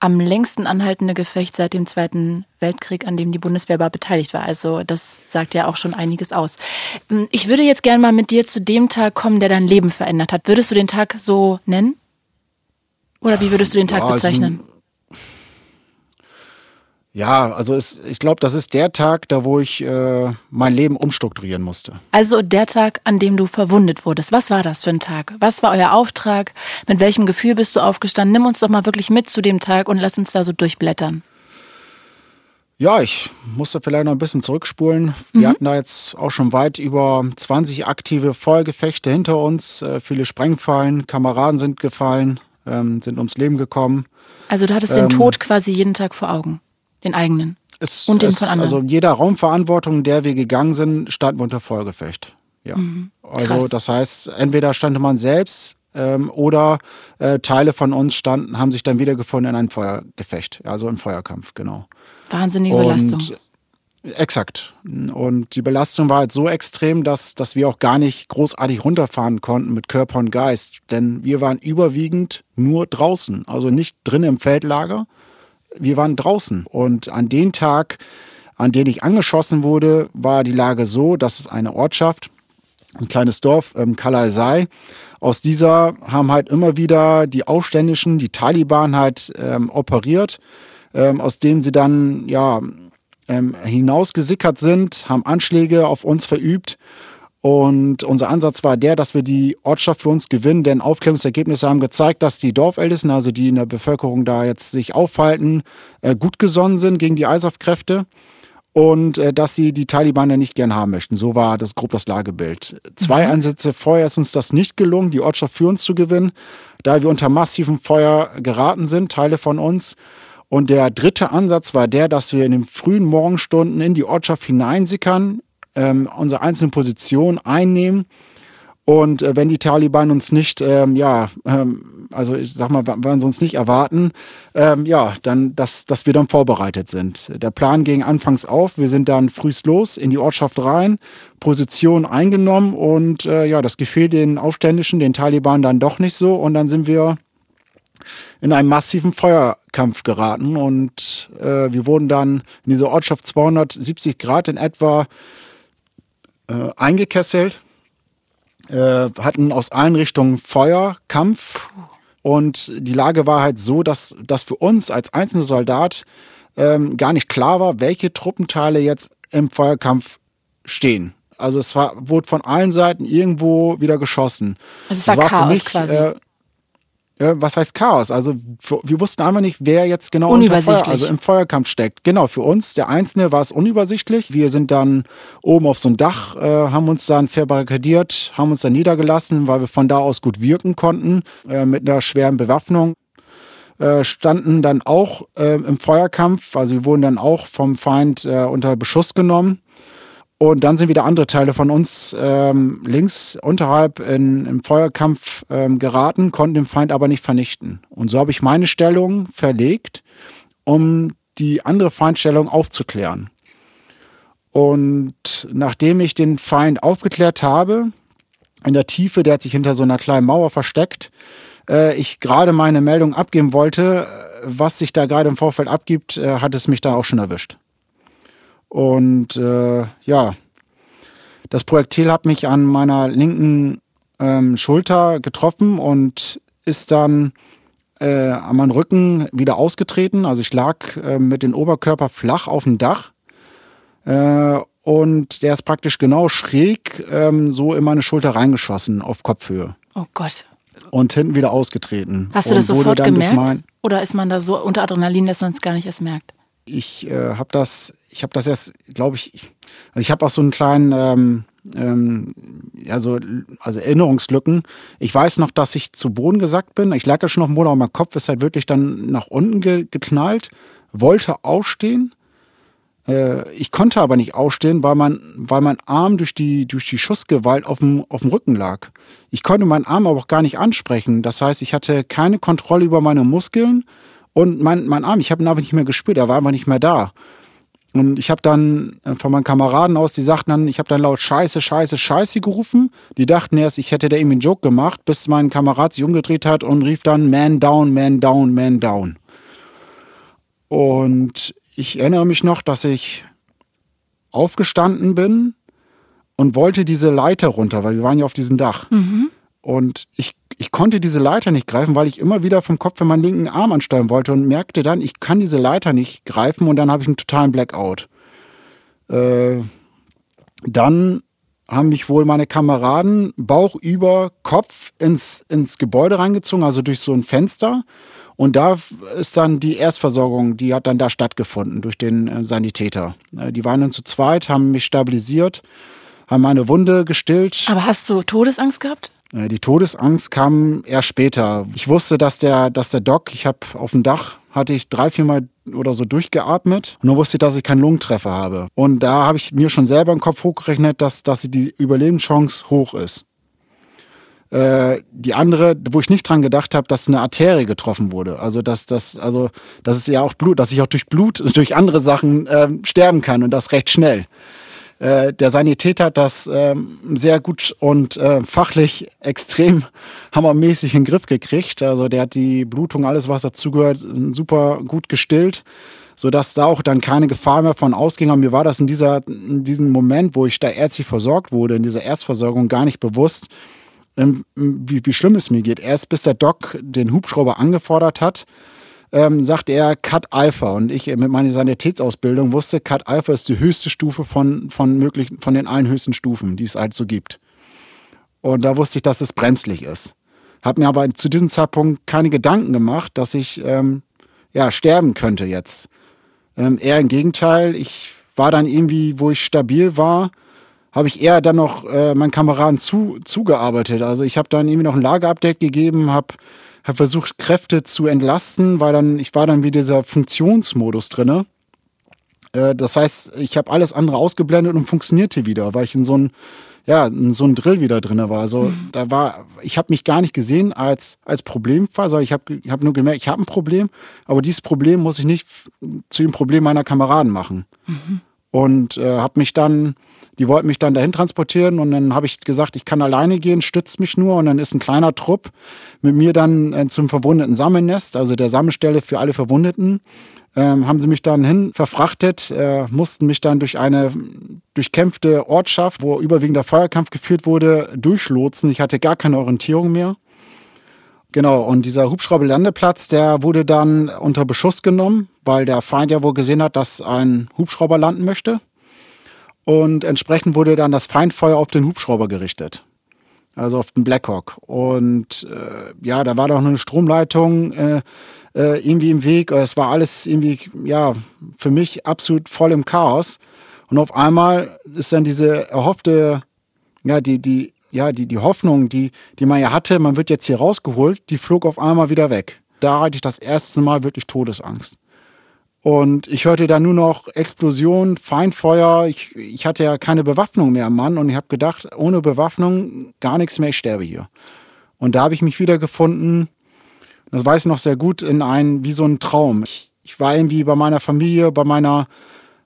am längsten anhaltende Gefecht seit dem Zweiten Weltkrieg, an dem die Bundeswehr war beteiligt war. Also das sagt ja auch schon einiges aus. Hm, ich würde jetzt gerne mal mit dir zu dem Tag kommen, der dein Leben verändert hat. Würdest du den Tag so nennen? Oder wie würdest du den Tag ja, bezeichnen? Ja, also es, ich glaube, das ist der Tag, da wo ich äh, mein Leben umstrukturieren musste. Also der Tag, an dem du verwundet wurdest. Was war das für ein Tag? Was war euer Auftrag? Mit welchem Gefühl bist du aufgestanden? Nimm uns doch mal wirklich mit zu dem Tag und lass uns da so durchblättern. Ja, ich musste vielleicht noch ein bisschen zurückspulen. Wir mhm. hatten da jetzt auch schon weit über 20 aktive Feuergefechte hinter uns. Äh, viele Sprengfallen, Kameraden sind gefallen, ähm, sind ums Leben gekommen. Also du hattest ähm, den Tod quasi jeden Tag vor Augen den eigenen. Es, und den es, von anderen. Also jeder Raumverantwortung, der wir gegangen sind, standen wir unter Feuergefecht. Ja. Mhm. Also das heißt, entweder stand man selbst ähm, oder äh, Teile von uns standen, haben sich dann wiedergefunden in einem Feuergefecht, also im Feuerkampf, genau. Wahnsinnige und, Belastung. Exakt. Und die Belastung war halt so extrem, dass, dass wir auch gar nicht großartig runterfahren konnten mit Körper und Geist. Denn wir waren überwiegend nur draußen, also nicht drin im Feldlager. Wir waren draußen. Und an dem Tag, an dem ich angeschossen wurde, war die Lage so, dass es eine Ortschaft, ein kleines Dorf, ähm, Kalaisai, aus dieser haben halt immer wieder die Aufständischen, die Taliban halt ähm, operiert, ähm, aus denen sie dann ja ähm, hinausgesickert sind, haben Anschläge auf uns verübt. Und unser Ansatz war der, dass wir die Ortschaft für uns gewinnen, denn Aufklärungsergebnisse haben gezeigt, dass die Dorfältesten, also die in der Bevölkerung da jetzt sich aufhalten, äh, gut gesonnen sind gegen die ISAF-Kräfte und äh, dass sie die Taliban ja nicht gern haben möchten. So war das grob das Lagebild. Zwei mhm. Ansätze vorher ist uns das nicht gelungen, die Ortschaft für uns zu gewinnen, da wir unter massivem Feuer geraten sind, Teile von uns. Und der dritte Ansatz war der, dass wir in den frühen Morgenstunden in die Ortschaft hineinsickern, ähm, unsere einzelnen Positionen einnehmen. Und äh, wenn die Taliban uns nicht, ähm, ja, ähm, also ich sag mal, wenn sie uns nicht erwarten, ähm, ja, dann, dass, dass wir dann vorbereitet sind. Der Plan ging anfangs auf. Wir sind dann frühst los in die Ortschaft rein, Position eingenommen und äh, ja, das gefiel den Aufständischen, den Taliban dann doch nicht so. Und dann sind wir in einen massiven Feuerkampf geraten und äh, wir wurden dann in dieser Ortschaft 270 Grad in etwa äh, eingekesselt, äh, hatten aus allen Richtungen Feuerkampf und die Lage war halt so, dass, dass für uns als einzelner Soldat ähm, gar nicht klar war, welche Truppenteile jetzt im Feuerkampf stehen. Also es war, wurde von allen Seiten irgendwo wieder geschossen. Also es war, war Chaos mich, quasi. Äh, was heißt Chaos? Also wir wussten einfach nicht, wer jetzt genau. Feuer, also im Feuerkampf steckt. Genau, für uns, der Einzelne, war es unübersichtlich. Wir sind dann oben auf so ein Dach, äh, haben uns dann verbarrikadiert, haben uns dann niedergelassen, weil wir von da aus gut wirken konnten, äh, mit einer schweren Bewaffnung. Äh, standen dann auch äh, im Feuerkampf, also wir wurden dann auch vom Feind äh, unter Beschuss genommen und dann sind wieder andere Teile von uns ähm, links unterhalb in, im Feuerkampf ähm, geraten, konnten den Feind aber nicht vernichten. Und so habe ich meine Stellung verlegt, um die andere Feindstellung aufzuklären. Und nachdem ich den Feind aufgeklärt habe, in der Tiefe, der hat sich hinter so einer kleinen Mauer versteckt, äh, ich gerade meine Meldung abgeben wollte, was sich da gerade im Vorfeld abgibt, äh, hat es mich da auch schon erwischt. Und äh, ja, das Projektil hat mich an meiner linken ähm, Schulter getroffen und ist dann äh, an meinem Rücken wieder ausgetreten. Also ich lag äh, mit dem Oberkörper flach auf dem Dach. Äh, und der ist praktisch genau schräg ähm, so in meine Schulter reingeschossen auf Kopfhöhe. Oh Gott. Und hinten wieder ausgetreten. Hast du das sofort gemerkt? Oder ist man da so unter Adrenalin, dass man es gar nicht erst merkt? Ich äh, habe das, ich habe das erst, glaube ich, also ich habe auch so einen kleinen, ähm, ähm, ja so, also Erinnerungslücken. Ich weiß noch, dass ich zu Boden gesackt bin. Ich lag ja schon noch im Boden, aber mein Kopf ist halt wirklich dann nach unten ge geknallt, wollte aufstehen. Äh, ich konnte aber nicht aufstehen, weil mein, weil mein Arm durch die, durch die Schussgewalt auf dem, auf dem Rücken lag. Ich konnte meinen Arm aber auch gar nicht ansprechen. Das heißt, ich hatte keine Kontrolle über meine Muskeln und mein, mein Arm, ich habe ihn einfach nicht mehr gespürt, er war einfach nicht mehr da. Und ich habe dann von meinen Kameraden aus, die sagten dann, ich habe dann laut Scheiße, Scheiße, Scheiße gerufen. Die dachten erst, ich hätte da irgendwie einen Joke gemacht, bis mein Kamerad sich umgedreht hat und rief dann Man down, Man down, Man down. Und ich erinnere mich noch, dass ich aufgestanden bin und wollte diese Leiter runter, weil wir waren ja auf diesem Dach. Mhm. Und ich, ich konnte diese Leiter nicht greifen, weil ich immer wieder vom Kopf in meinen linken Arm ansteuern wollte und merkte dann, ich kann diese Leiter nicht greifen und dann habe ich einen totalen Blackout. Äh, dann haben mich wohl meine Kameraden Bauch über Kopf ins, ins Gebäude reingezogen, also durch so ein Fenster. Und da ist dann die Erstversorgung, die hat dann da stattgefunden durch den äh, Sanitäter. Äh, die waren dann zu zweit, haben mich stabilisiert, haben meine Wunde gestillt. Aber hast du Todesangst gehabt? Äh, die Todesangst kam eher später. Ich wusste, dass der, dass der Doc, ich habe auf dem Dach, hatte ich drei, viermal oder so durchgeatmet. Nur wusste ich, dass ich keinen Lungentreffer habe. Und da habe ich mir schon selber im Kopf hochgerechnet, dass, dass die Überlebenschance hoch ist. Äh, die andere, wo ich nicht dran gedacht habe, dass eine Arterie getroffen wurde. Also dass das, also das ist ja auch Blut, dass ich auch durch Blut, durch andere Sachen äh, sterben kann und das recht schnell. Äh, der Sanitäter hat das ähm, sehr gut und äh, fachlich extrem hammermäßig in den Griff gekriegt. Also der hat die Blutung, alles was dazugehört, super gut gestillt, sodass da auch dann keine Gefahr mehr von ausging. Aber mir war das in, dieser, in diesem Moment, wo ich da ärztlich versorgt wurde, in dieser Erstversorgung gar nicht bewusst, ähm, wie, wie schlimm es mir geht. Erst bis der Doc den Hubschrauber angefordert hat, ähm, sagt er Cut Alpha. Und ich mit meiner Sanitätsausbildung wusste, Cut Alpha ist die höchste Stufe von, von, möglichen, von den allen höchsten Stufen, die es halt so gibt. Und da wusste ich, dass es brenzlig ist. Hab mir aber zu diesem Zeitpunkt keine Gedanken gemacht, dass ich ähm, ja, sterben könnte jetzt. Ähm, eher im Gegenteil, ich war dann irgendwie, wo ich stabil war, habe ich eher dann noch äh, meinen Kameraden zu, zugearbeitet. Also ich habe dann irgendwie noch ein Lagerupdate gegeben, habe habe versucht, Kräfte zu entlasten, weil dann, ich war dann wie dieser Funktionsmodus drinne. Äh, das heißt, ich habe alles andere ausgeblendet und funktionierte wieder, weil ich in so ein ja, in so ein Drill wieder drinne war. Also mhm. da war, ich habe mich gar nicht gesehen als als Problemfall, sondern ich habe hab nur gemerkt, ich habe ein Problem, aber dieses Problem muss ich nicht zu dem Problem meiner Kameraden machen. Mhm. Und äh, habe mich dann die wollten mich dann dahin transportieren und dann habe ich gesagt, ich kann alleine gehen, stützt mich nur und dann ist ein kleiner Trupp mit mir dann äh, zum verwundeten Sammelnest, also der Sammelstelle für alle Verwundeten. Ähm, haben sie mich dann hin verfrachtet, äh, mussten mich dann durch eine durchkämpfte Ortschaft, wo überwiegender Feuerkampf geführt wurde, durchlotsen. Ich hatte gar keine Orientierung mehr. Genau, und dieser Hubschrauberlandeplatz, der wurde dann unter Beschuss genommen, weil der Feind ja wohl gesehen hat, dass ein Hubschrauber landen möchte. Und entsprechend wurde dann das Feindfeuer auf den Hubschrauber gerichtet. Also auf den Blackhawk. Und äh, ja, da war doch eine Stromleitung äh, äh, irgendwie im Weg. Es war alles irgendwie, ja, für mich absolut voll im Chaos. Und auf einmal ist dann diese erhoffte, ja, die, die, ja, die, die Hoffnung, die, die man ja hatte, man wird jetzt hier rausgeholt, die flog auf einmal wieder weg. Da hatte ich das erste Mal wirklich Todesangst. Und ich hörte dann nur noch Explosion, Feindfeuer. Ich, ich hatte ja keine Bewaffnung mehr am Mann und ich habe gedacht, ohne Bewaffnung gar nichts mehr, ich sterbe hier. Und da habe ich mich wiedergefunden, das weiß ich noch sehr gut, in ein, wie so ein Traum. Ich, ich war irgendwie bei meiner Familie, bei meiner,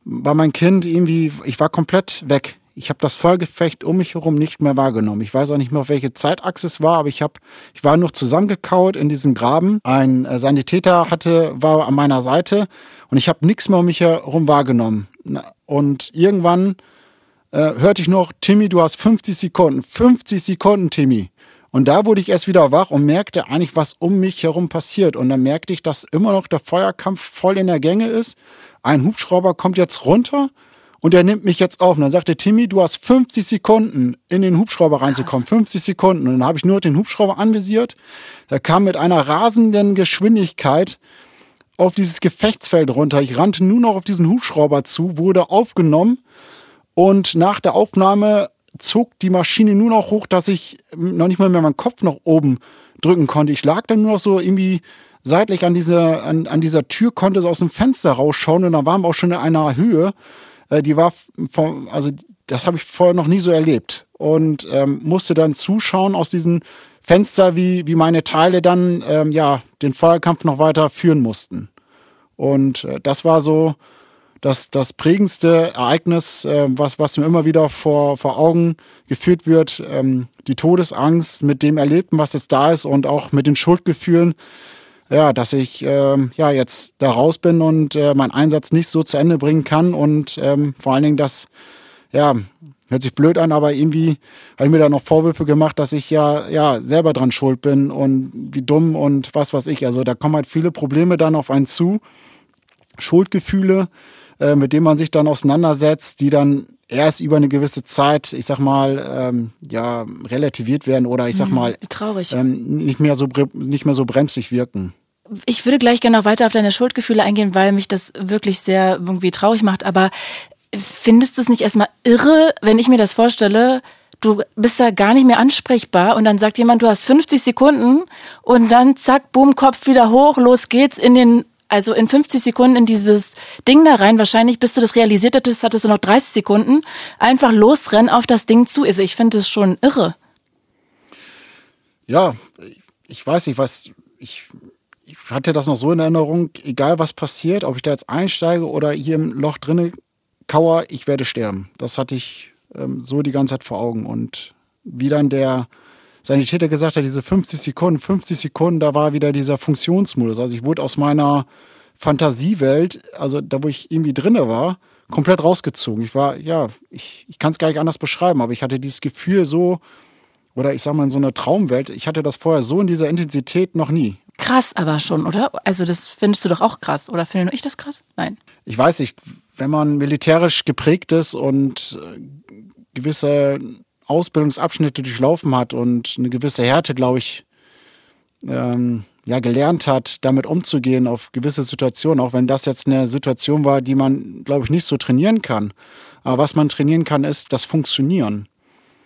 bei meinem Kind irgendwie, ich war komplett weg. Ich habe das Vollgefecht um mich herum nicht mehr wahrgenommen. Ich weiß auch nicht mehr, auf welche Zeitachse es war, aber ich habe, ich war noch zusammengekauert in diesem Graben. Ein äh, Sanitäter hatte, war an meiner Seite und ich habe nichts mehr um mich herum wahrgenommen. Und irgendwann äh, hörte ich noch, Timmy, du hast 50 Sekunden. 50 Sekunden, Timmy. Und da wurde ich erst wieder wach und merkte eigentlich, was um mich herum passiert. Und dann merkte ich, dass immer noch der Feuerkampf voll in der Gänge ist. Ein Hubschrauber kommt jetzt runter und er nimmt mich jetzt auf. Und dann sagte Timmy, du hast 50 Sekunden in den Hubschrauber reinzukommen. Krass. 50 Sekunden. Und dann habe ich nur den Hubschrauber anvisiert. Er kam mit einer rasenden Geschwindigkeit auf dieses Gefechtsfeld runter. Ich rannte nur noch auf diesen Hubschrauber zu, wurde aufgenommen. Und nach der Aufnahme zog die Maschine nur noch hoch, dass ich noch nicht mal mehr meinen Kopf nach oben drücken konnte. Ich lag dann nur noch so irgendwie seitlich an dieser, an, an dieser Tür, konnte so aus dem Fenster rausschauen und da waren wir auch schon in einer Höhe. Äh, die war vom, also das habe ich vorher noch nie so erlebt und ähm, musste dann zuschauen aus diesem Fenster, wie, wie meine Teile dann ähm, ja den Feuerkampf noch weiter führen mussten. Und äh, das war so das, das prägendste Ereignis, äh, was, was mir immer wieder vor, vor Augen geführt wird. Ähm, die Todesangst mit dem Erlebten, was jetzt da ist und auch mit den Schuldgefühlen, ja, dass ich ähm, ja jetzt da raus bin und äh, meinen Einsatz nicht so zu Ende bringen kann und ähm, vor allen Dingen das, ja, hört sich blöd an, aber irgendwie habe ich mir da noch Vorwürfe gemacht, dass ich ja ja selber dran schuld bin und wie dumm und was weiß ich. Also da kommen halt viele Probleme dann auf einen zu, Schuldgefühle, äh, mit denen man sich dann auseinandersetzt, die dann erst über eine gewisse Zeit, ich sag mal, ähm, ja, relativiert werden oder ich sag mhm, mal, traurig. Ähm, nicht mehr so nicht mehr so bremsig wirken. Ich würde gleich gerne noch weiter auf deine Schuldgefühle eingehen, weil mich das wirklich sehr irgendwie traurig macht. Aber findest du es nicht erstmal irre, wenn ich mir das vorstelle? Du bist da gar nicht mehr ansprechbar und dann sagt jemand, du hast 50 Sekunden und dann zack, boom, Kopf wieder hoch, los geht's in den also in 50 Sekunden in dieses Ding da rein. Wahrscheinlich, bis du das realisiert hattest, hattest du noch 30 Sekunden. Einfach losrennen auf das Ding zu. Also ich finde das schon irre. ja, ich weiß nicht, was ich, ich hatte das noch so in Erinnerung, egal was passiert, ob ich da jetzt einsteige oder hier im Loch drinne kauer, ich werde sterben. Das hatte ich ähm, so die ganze Zeit vor Augen. Und wie dann der Sanitäter gesagt hat, diese 50 Sekunden, 50 Sekunden, da war wieder dieser Funktionsmodus. Also ich wurde aus meiner Fantasiewelt, also da wo ich irgendwie drinne war, komplett rausgezogen. Ich war, ja, ich, ich kann es gar nicht anders beschreiben, aber ich hatte dieses Gefühl so, oder ich sag mal in so einer Traumwelt, ich hatte das vorher so in dieser Intensität noch nie. Krass aber schon, oder? Also das findest du doch auch krass, oder finde nur ich das krass? Nein. Ich weiß nicht, wenn man militärisch geprägt ist und äh, gewisse Ausbildungsabschnitte durchlaufen hat und eine gewisse Härte, glaube ich, ähm, ja, gelernt hat, damit umzugehen auf gewisse Situationen, auch wenn das jetzt eine Situation war, die man, glaube ich, nicht so trainieren kann. Aber was man trainieren kann, ist das Funktionieren.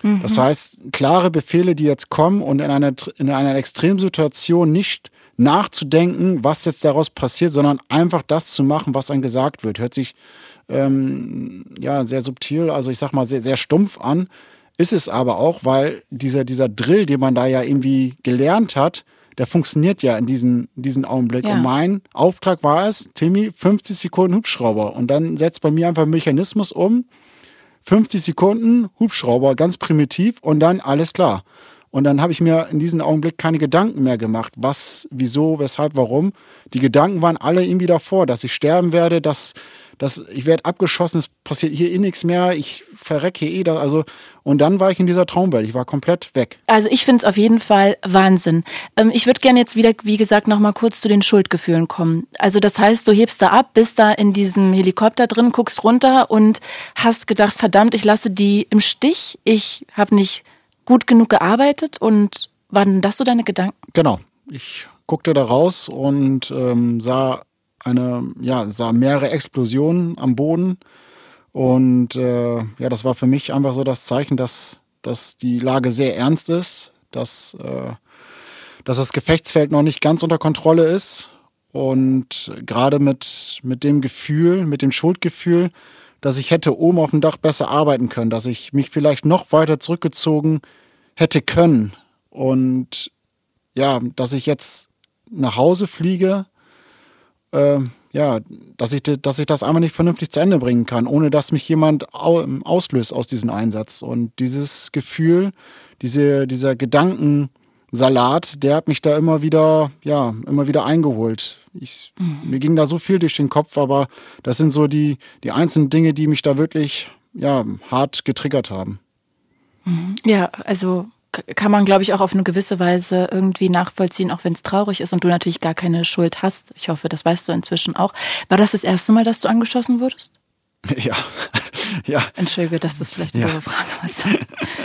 Mhm. Das heißt, klare Befehle, die jetzt kommen und in einer, in einer Extremsituation nicht nachzudenken, was jetzt daraus passiert, sondern einfach das zu machen, was dann gesagt wird. Hört sich ähm, ja sehr subtil, also ich sag mal sehr, sehr stumpf an. Ist es aber auch, weil dieser, dieser Drill, den man da ja irgendwie gelernt hat, der funktioniert ja in diesem diesen Augenblick. Ja. Und mein Auftrag war es, Timmy, 50 Sekunden Hubschrauber. Und dann setzt bei mir einfach ein Mechanismus um. 50 Sekunden Hubschrauber, ganz primitiv und dann alles klar. Und dann habe ich mir in diesem Augenblick keine Gedanken mehr gemacht, was, wieso, weshalb, warum. Die Gedanken waren alle irgendwie davor, dass ich sterben werde, dass das, ich werde abgeschossen, es passiert hier eh nichts mehr, ich verrecke eh da, also und dann war ich in dieser Traumwelt, ich war komplett weg. Also ich finde es auf jeden Fall Wahnsinn. Ähm, ich würde gerne jetzt wieder, wie gesagt, nochmal kurz zu den Schuldgefühlen kommen. Also das heißt, du hebst da ab, bist da in diesem Helikopter drin, guckst runter und hast gedacht, verdammt, ich lasse die im Stich, ich habe nicht gut genug gearbeitet und waren das so deine Gedanken? Genau. Ich guckte da raus und ähm, sah eine, ja, sah mehrere Explosionen am Boden. Und äh, ja, das war für mich einfach so das Zeichen, dass, dass die Lage sehr ernst ist, dass, äh, dass das Gefechtsfeld noch nicht ganz unter Kontrolle ist. Und gerade mit, mit dem Gefühl, mit dem Schuldgefühl, dass ich hätte oben auf dem Dach besser arbeiten können, dass ich mich vielleicht noch weiter zurückgezogen hätte können. Und ja, dass ich jetzt nach Hause fliege äh, ja, dass ich, dass ich das einmal nicht vernünftig zu Ende bringen kann, ohne dass mich jemand auslöst aus diesem Einsatz. Und dieses Gefühl, diese, dieser Gedankensalat, der hat mich da immer wieder, ja, immer wieder eingeholt. Ich, mhm. Mir ging da so viel durch den Kopf, aber das sind so die, die einzelnen Dinge, die mich da wirklich, ja, hart getriggert haben. Ja, also kann man, glaube ich, auch auf eine gewisse Weise irgendwie nachvollziehen, auch wenn es traurig ist und du natürlich gar keine Schuld hast. Ich hoffe, das weißt du inzwischen auch. War das das erste Mal, dass du angeschossen wurdest? Ja, ja. Entschuldige, dass das vielleicht eine ja. Frage war.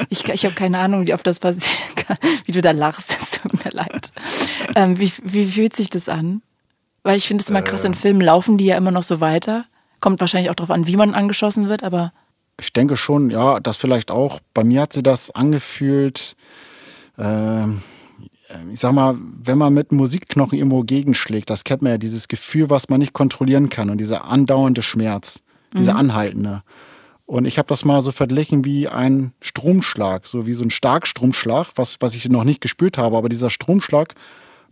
Ich, ich habe keine Ahnung, wie oft das passieren kann, wie du da lachst. Es tut mir leid. Ähm, wie, wie fühlt sich das an? Weil ich finde es immer krass, in ähm. Filmen laufen die ja immer noch so weiter. Kommt wahrscheinlich auch darauf an, wie man angeschossen wird, aber ich denke schon, ja, das vielleicht auch. Bei mir hat sie das angefühlt, äh, ich sag mal, wenn man mit Musikknochen irgendwo gegenschlägt, das kennt man ja, dieses Gefühl, was man nicht kontrollieren kann und dieser andauernde Schmerz, dieser mhm. anhaltende. Und ich habe das mal so verglichen wie ein Stromschlag, so wie so ein Starkstromschlag, was, was ich noch nicht gespürt habe, aber dieser Stromschlag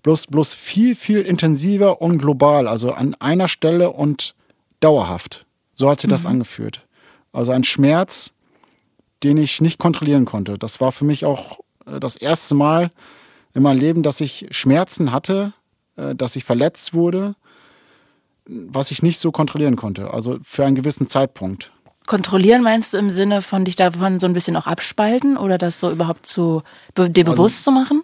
bloß, bloß viel, viel intensiver und global, also an einer Stelle und dauerhaft. So hat sich das mhm. Also ein Schmerz, den ich nicht kontrollieren konnte. Das war für mich auch äh, das erste Mal in meinem Leben, dass ich Schmerzen hatte, äh, dass ich verletzt wurde, was ich nicht so kontrollieren konnte. Also für einen gewissen Zeitpunkt. Kontrollieren meinst du im Sinne von dich davon so ein bisschen auch abspalten oder das so überhaupt zu dir also bewusst also, zu machen?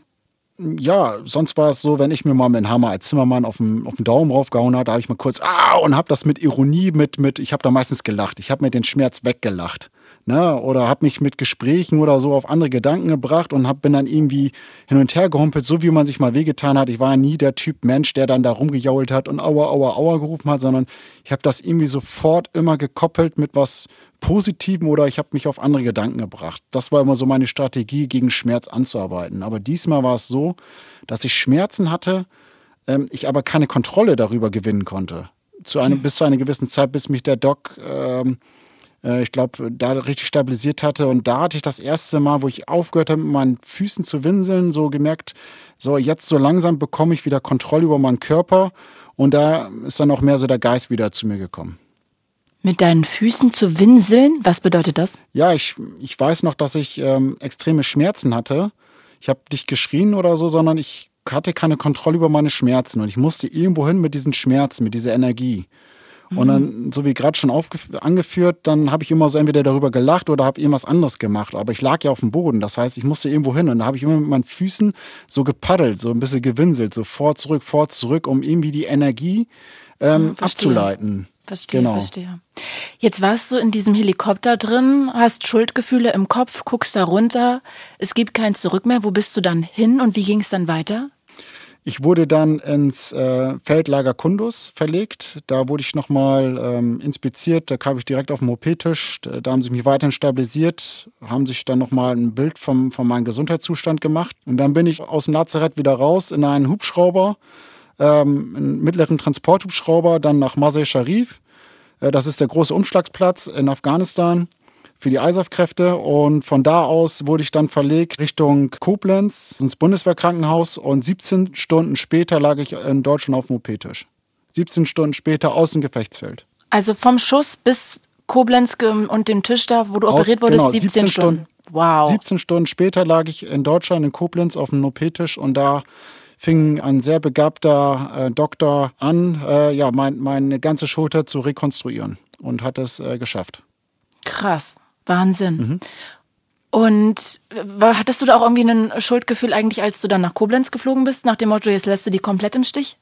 Ja, sonst war es so, wenn ich mir mal dem Hammer als Zimmermann auf den, auf den Daumen raufgehauen habe, da habe ich mal kurz, ah, und habe das mit Ironie, mit, mit, ich habe da meistens gelacht. Ich habe mir den Schmerz weggelacht ne? oder habe mich mit Gesprächen oder so auf andere Gedanken gebracht und hab, bin dann irgendwie hin und her gehumpelt, so wie man sich mal wehgetan hat. Ich war nie der Typ Mensch, der dann da rumgejault hat und aua, aua, aua gerufen hat, sondern ich habe das irgendwie sofort immer gekoppelt mit was Positivem oder ich habe mich auf andere Gedanken gebracht. Das war immer so meine Strategie, gegen Schmerz anzuarbeiten. Aber diesmal war es so, dass ich Schmerzen hatte, ähm, ich aber keine Kontrolle darüber gewinnen konnte. Zu einem, bis zu einer gewissen Zeit, bis mich der Doc ähm, äh, ich glaube, da richtig stabilisiert hatte. Und da hatte ich das erste Mal, wo ich aufgehört habe, mit meinen Füßen zu winseln, so gemerkt, so jetzt so langsam bekomme ich wieder Kontrolle über meinen Körper. Und da ist dann auch mehr so der Geist wieder zu mir gekommen. Mit deinen Füßen zu winseln, was bedeutet das? Ja, ich, ich weiß noch, dass ich ähm, extreme Schmerzen hatte. Ich habe nicht geschrien oder so, sondern ich hatte keine Kontrolle über meine Schmerzen und ich musste irgendwo hin mit diesen Schmerzen, mit dieser Energie. Und dann, so wie gerade schon angeführt, dann habe ich immer so entweder darüber gelacht oder habe irgendwas anderes gemacht. Aber ich lag ja auf dem Boden. Das heißt, ich musste irgendwo hin. Und da habe ich immer mit meinen Füßen so gepaddelt, so ein bisschen gewinselt, so vor, zurück, vor, zurück, um irgendwie die Energie ähm, abzuleiten. Verstehe, genau. verstehe. Jetzt warst du in diesem Helikopter drin, hast Schuldgefühle im Kopf, guckst da runter, es gibt kein Zurück mehr. Wo bist du dann hin und wie ging es dann weiter? Ich wurde dann ins äh, Feldlager Kundus verlegt. Da wurde ich nochmal ähm, inspiziert. Da kam ich direkt auf den OP-Tisch. Da, haben sie mich weiterhin stabilisiert, haben sich dann nochmal ein Bild vom, von meinem Gesundheitszustand gemacht. Und dann bin ich aus dem Lazarett wieder raus in einen Hubschrauber, ähm, einen mittleren Transporthubschrauber, dann nach Masai Sharif. Äh, das ist der große Umschlagsplatz in Afghanistan für die ISAF-Kräfte und von da aus wurde ich dann verlegt Richtung Koblenz ins Bundeswehrkrankenhaus und 17 Stunden später lag ich in Deutschland auf dem OP-Tisch. 17 Stunden später aus dem Gefechtsfeld. Also vom Schuss bis Koblenz und dem Tisch da, wo du aus, operiert wurdest, genau, 17, 17 Stunden. Stunden. Wow. 17 Stunden später lag ich in Deutschland in Koblenz auf dem OP-Tisch und da fing ein sehr begabter äh, Doktor an, äh, ja, mein, meine ganze Schulter zu rekonstruieren und hat es äh, geschafft. Krass. Wahnsinn. Mhm. Und hattest du da auch irgendwie ein Schuldgefühl eigentlich, als du dann nach Koblenz geflogen bist, nach dem Motto, jetzt lässt du die komplett im Stich?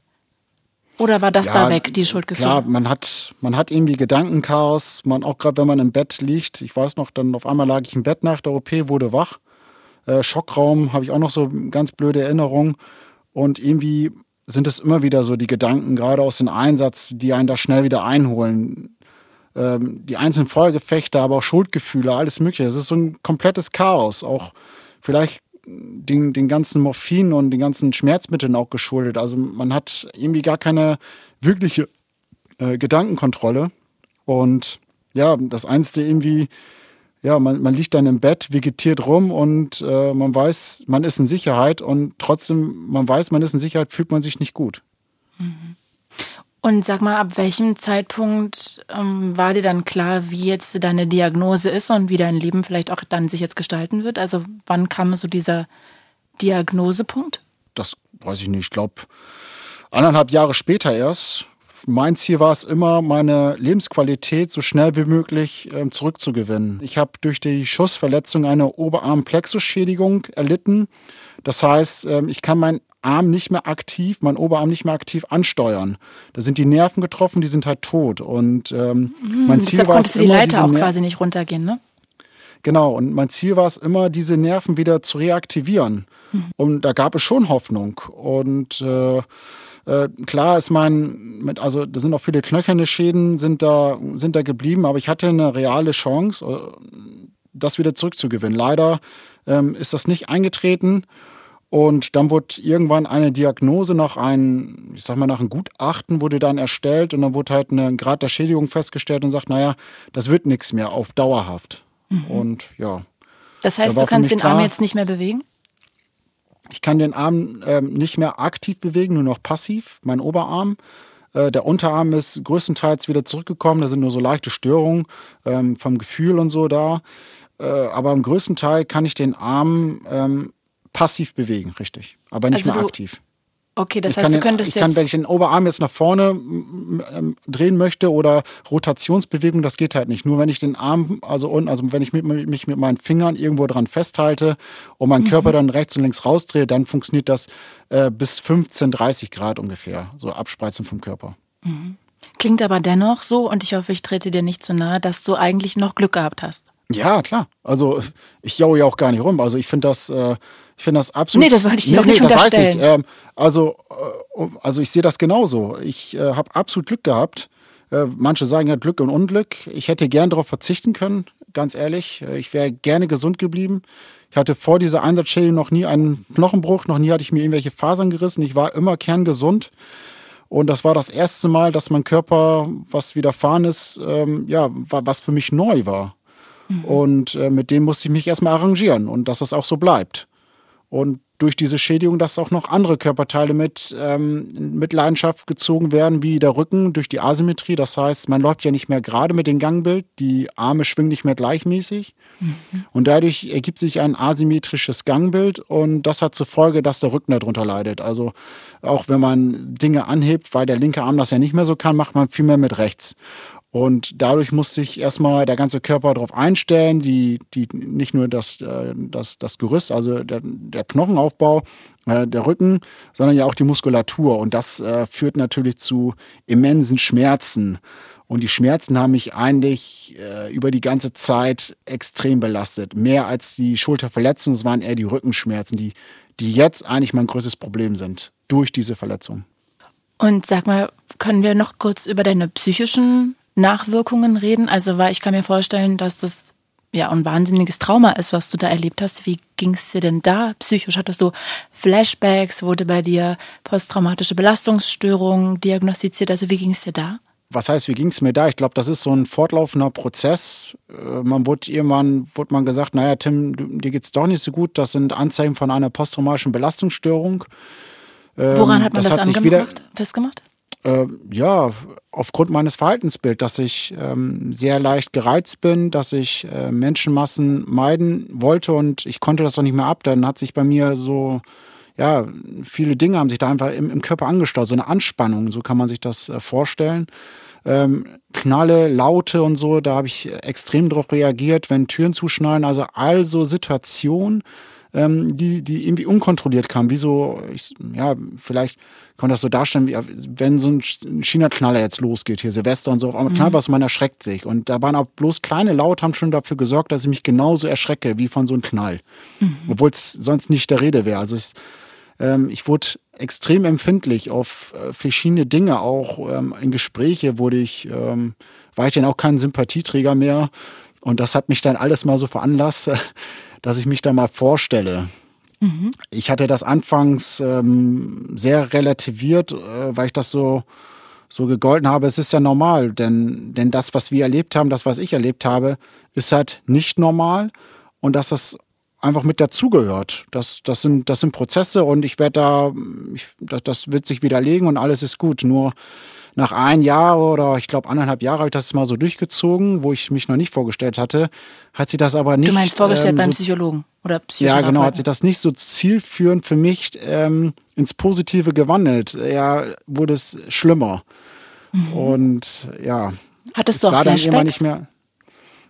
Oder war das ja, da weg, die Schuldgefühle? Klar, man hat, man hat irgendwie Gedankenchaos. Man auch gerade, wenn man im Bett liegt. Ich weiß noch, dann auf einmal lag ich im Bett nach der OP, wurde wach. Äh, Schockraum habe ich auch noch so ganz blöde Erinnerungen. Und irgendwie sind es immer wieder so die Gedanken, gerade aus dem Einsatz, die einen da schnell wieder einholen ähm, die einzelnen Feuergefechte, aber auch Schuldgefühle, alles Mögliche. Es ist so ein komplettes Chaos. Auch vielleicht den, den ganzen Morphin und den ganzen Schmerzmitteln auch geschuldet. Also man hat irgendwie gar keine wirkliche äh, Gedankenkontrolle. Und ja, das Einzige irgendwie, ja, man, man liegt dann im Bett, vegetiert rum und äh, man weiß, man ist in Sicherheit und trotzdem, man weiß, man ist in Sicherheit, fühlt man sich nicht gut. Mhm. Und sag mal, ab welchem Zeitpunkt ähm, war dir dann klar, wie jetzt deine Diagnose ist und wie dein Leben vielleicht auch dann sich jetzt gestalten wird? Also wann kam so dieser Diagnosepunkt? Das weiß ich nicht. Ich glaube, anderthalb Jahre später erst. Mein Ziel war es immer, meine Lebensqualität so schnell wie möglich äh, zurückzugewinnen. Ich habe durch die Schussverletzung eine Oberarmplexusschädigung erlitten. Das heißt, äh, ich kann mein Arm nicht mehr aktiv, mein Oberarm nicht mehr aktiv ansteuern. Da sind die Nerven getroffen, die sind halt tot. Und ähm, mhm, mein Ziel war konntest du die Leiter auch quasi nicht runtergehen, ne? Genau, und mein Ziel war es immer, diese Nerven wieder zu reaktivieren. Mhm. Und da gab es schon Hoffnung. Und äh, äh, klar ist mein, mit, also da sind auch viele knöcherne Schäden sind da, sind da geblieben, aber ich hatte eine reale Chance, äh, das wieder zurückzugewinnen. Leider ähm, ist das nicht eingetreten. Und dann wurde irgendwann eine Diagnose nach einem, ich sag mal, nach einem Gutachten wurde dann erstellt und dann wurde halt eine Grad der Schädigung festgestellt und sagt, naja, das wird nichts mehr auf dauerhaft. Mhm. Und ja. Das heißt, da du kannst den klar, Arm jetzt nicht mehr bewegen? Ich kann den Arm ähm, nicht mehr aktiv bewegen, nur noch passiv, mein Oberarm. Äh, der Unterarm ist größtenteils wieder zurückgekommen, da sind nur so leichte Störungen ähm, vom Gefühl und so da. Äh, aber im größten Teil kann ich den Arm ähm, passiv bewegen, richtig, aber nicht also mehr aktiv. Okay, das ich heißt, du könntest ich kann, wenn ich den Oberarm jetzt nach vorne ähm, drehen möchte oder Rotationsbewegung, das geht halt nicht. Nur wenn ich den Arm, also unten, also wenn ich mit, mich mit meinen Fingern irgendwo dran festhalte und meinen mhm. Körper dann rechts und links rausdrehe, dann funktioniert das äh, bis 15, 30 Grad ungefähr, so Abspreizung vom Körper. Mhm. Klingt aber dennoch so, und ich hoffe, ich trete dir nicht zu nahe, dass du eigentlich noch Glück gehabt hast. Ja, klar. Also ich jaue ja auch gar nicht rum. Also ich finde das, äh, ich finde das absolut. Nee, das wollte ich dir nee, auch nicht nee, unterstellen. Das weiß ich. Ähm, also, äh, also ich sehe das genauso. Ich äh, habe absolut Glück gehabt. Äh, manche sagen ja Glück und Unglück. Ich hätte gern darauf verzichten können, ganz ehrlich. Äh, ich wäre gerne gesund geblieben. Ich hatte vor dieser Einsatzschädigung noch nie einen Knochenbruch, noch nie hatte ich mir irgendwelche Fasern gerissen. Ich war immer kerngesund. Und das war das erste Mal, dass mein Körper was widerfahren ist, ähm, ja, was für mich neu war. Mhm. Und äh, mit dem musste ich mich erstmal arrangieren und dass das auch so bleibt. Und durch diese Schädigung, dass auch noch andere Körperteile mit, ähm, mit Leidenschaft gezogen werden, wie der Rücken durch die Asymmetrie. Das heißt, man läuft ja nicht mehr gerade mit dem Gangbild, die Arme schwingen nicht mehr gleichmäßig. Mhm. Und dadurch ergibt sich ein asymmetrisches Gangbild und das hat zur Folge, dass der Rücken darunter leidet. Also auch wenn man Dinge anhebt, weil der linke Arm das ja nicht mehr so kann, macht man viel mehr mit rechts. Und dadurch muss sich erstmal der ganze Körper darauf einstellen, die, die, nicht nur das, äh, das, das Gerüst, also der, der Knochenaufbau, äh, der Rücken, sondern ja auch die Muskulatur. Und das äh, führt natürlich zu immensen Schmerzen. Und die Schmerzen haben mich eigentlich äh, über die ganze Zeit extrem belastet. Mehr als die Schulterverletzung, es waren eher die Rückenschmerzen, die, die jetzt eigentlich mein größtes Problem sind, durch diese Verletzung. Und sag mal, können wir noch kurz über deine psychischen Nachwirkungen reden? Also, weil ich kann mir vorstellen, dass das ja ein wahnsinniges Trauma ist, was du da erlebt hast. Wie ging es dir denn da psychisch? Hattest du Flashbacks? Wurde bei dir posttraumatische Belastungsstörung diagnostiziert? Also, wie ging es dir da? Was heißt, wie ging es mir da? Ich glaube, das ist so ein fortlaufender Prozess. Äh, man wurde irgendwann wurde man gesagt, naja, Tim, dir geht's doch nicht so gut. Das sind Anzeichen von einer posttraumatischen Belastungsstörung. Woran hat man das, das hat wieder, festgemacht? Äh, ja, aufgrund meines Verhaltensbilds, dass ich ähm, sehr leicht gereizt bin, dass ich äh, Menschenmassen meiden wollte und ich konnte das doch nicht mehr ab. Dann hat sich bei mir so, ja, viele Dinge haben sich da einfach im, im Körper angestaut, so eine Anspannung, so kann man sich das äh, vorstellen. Ähm, Knalle, Laute und so, da habe ich extrem darauf reagiert, wenn Türen zuschneiden, also all so Situationen, ähm, die, die irgendwie unkontrolliert kamen, wie so, ich, ja, vielleicht kann man das so darstellen, wie wenn so ein China-Knaller jetzt losgeht, hier Silvester und so, auf einmal knallt was, man erschreckt sich. Und da waren auch bloß kleine Laut, haben schon dafür gesorgt, dass ich mich genauso erschrecke wie von so einem Knall. Mhm. Obwohl es sonst nicht der Rede wäre. Also ich, ähm, ich wurde extrem empfindlich auf äh, verschiedene Dinge, auch ähm, in Gespräche wurde ich, ähm, war ich dann auch kein Sympathieträger mehr. Und das hat mich dann alles mal so veranlasst, dass ich mich da mal vorstelle. Mhm. Ich hatte das anfangs ähm, sehr relativiert, äh, weil ich das so, so gegolten habe. Es ist ja normal, denn, denn das, was wir erlebt haben, das, was ich erlebt habe, ist halt nicht normal und dass das einfach mit dazugehört. Das, das, sind, das sind Prozesse und ich werde da, ich, das, das wird sich widerlegen und alles ist gut. Nur nach ein Jahr oder ich glaube anderthalb Jahre habe ich das mal so durchgezogen, wo ich mich noch nicht vorgestellt hatte, hat sie das aber nicht. Du meinst vorgestellt ähm, so, beim Psychologen oder Ja, genau, hat sich das nicht so zielführend für mich ähm, ins Positive gewandelt. Ja, wurde es schlimmer. Mhm. Und ja. Hattest du auch Flashbacks? Nicht mehr,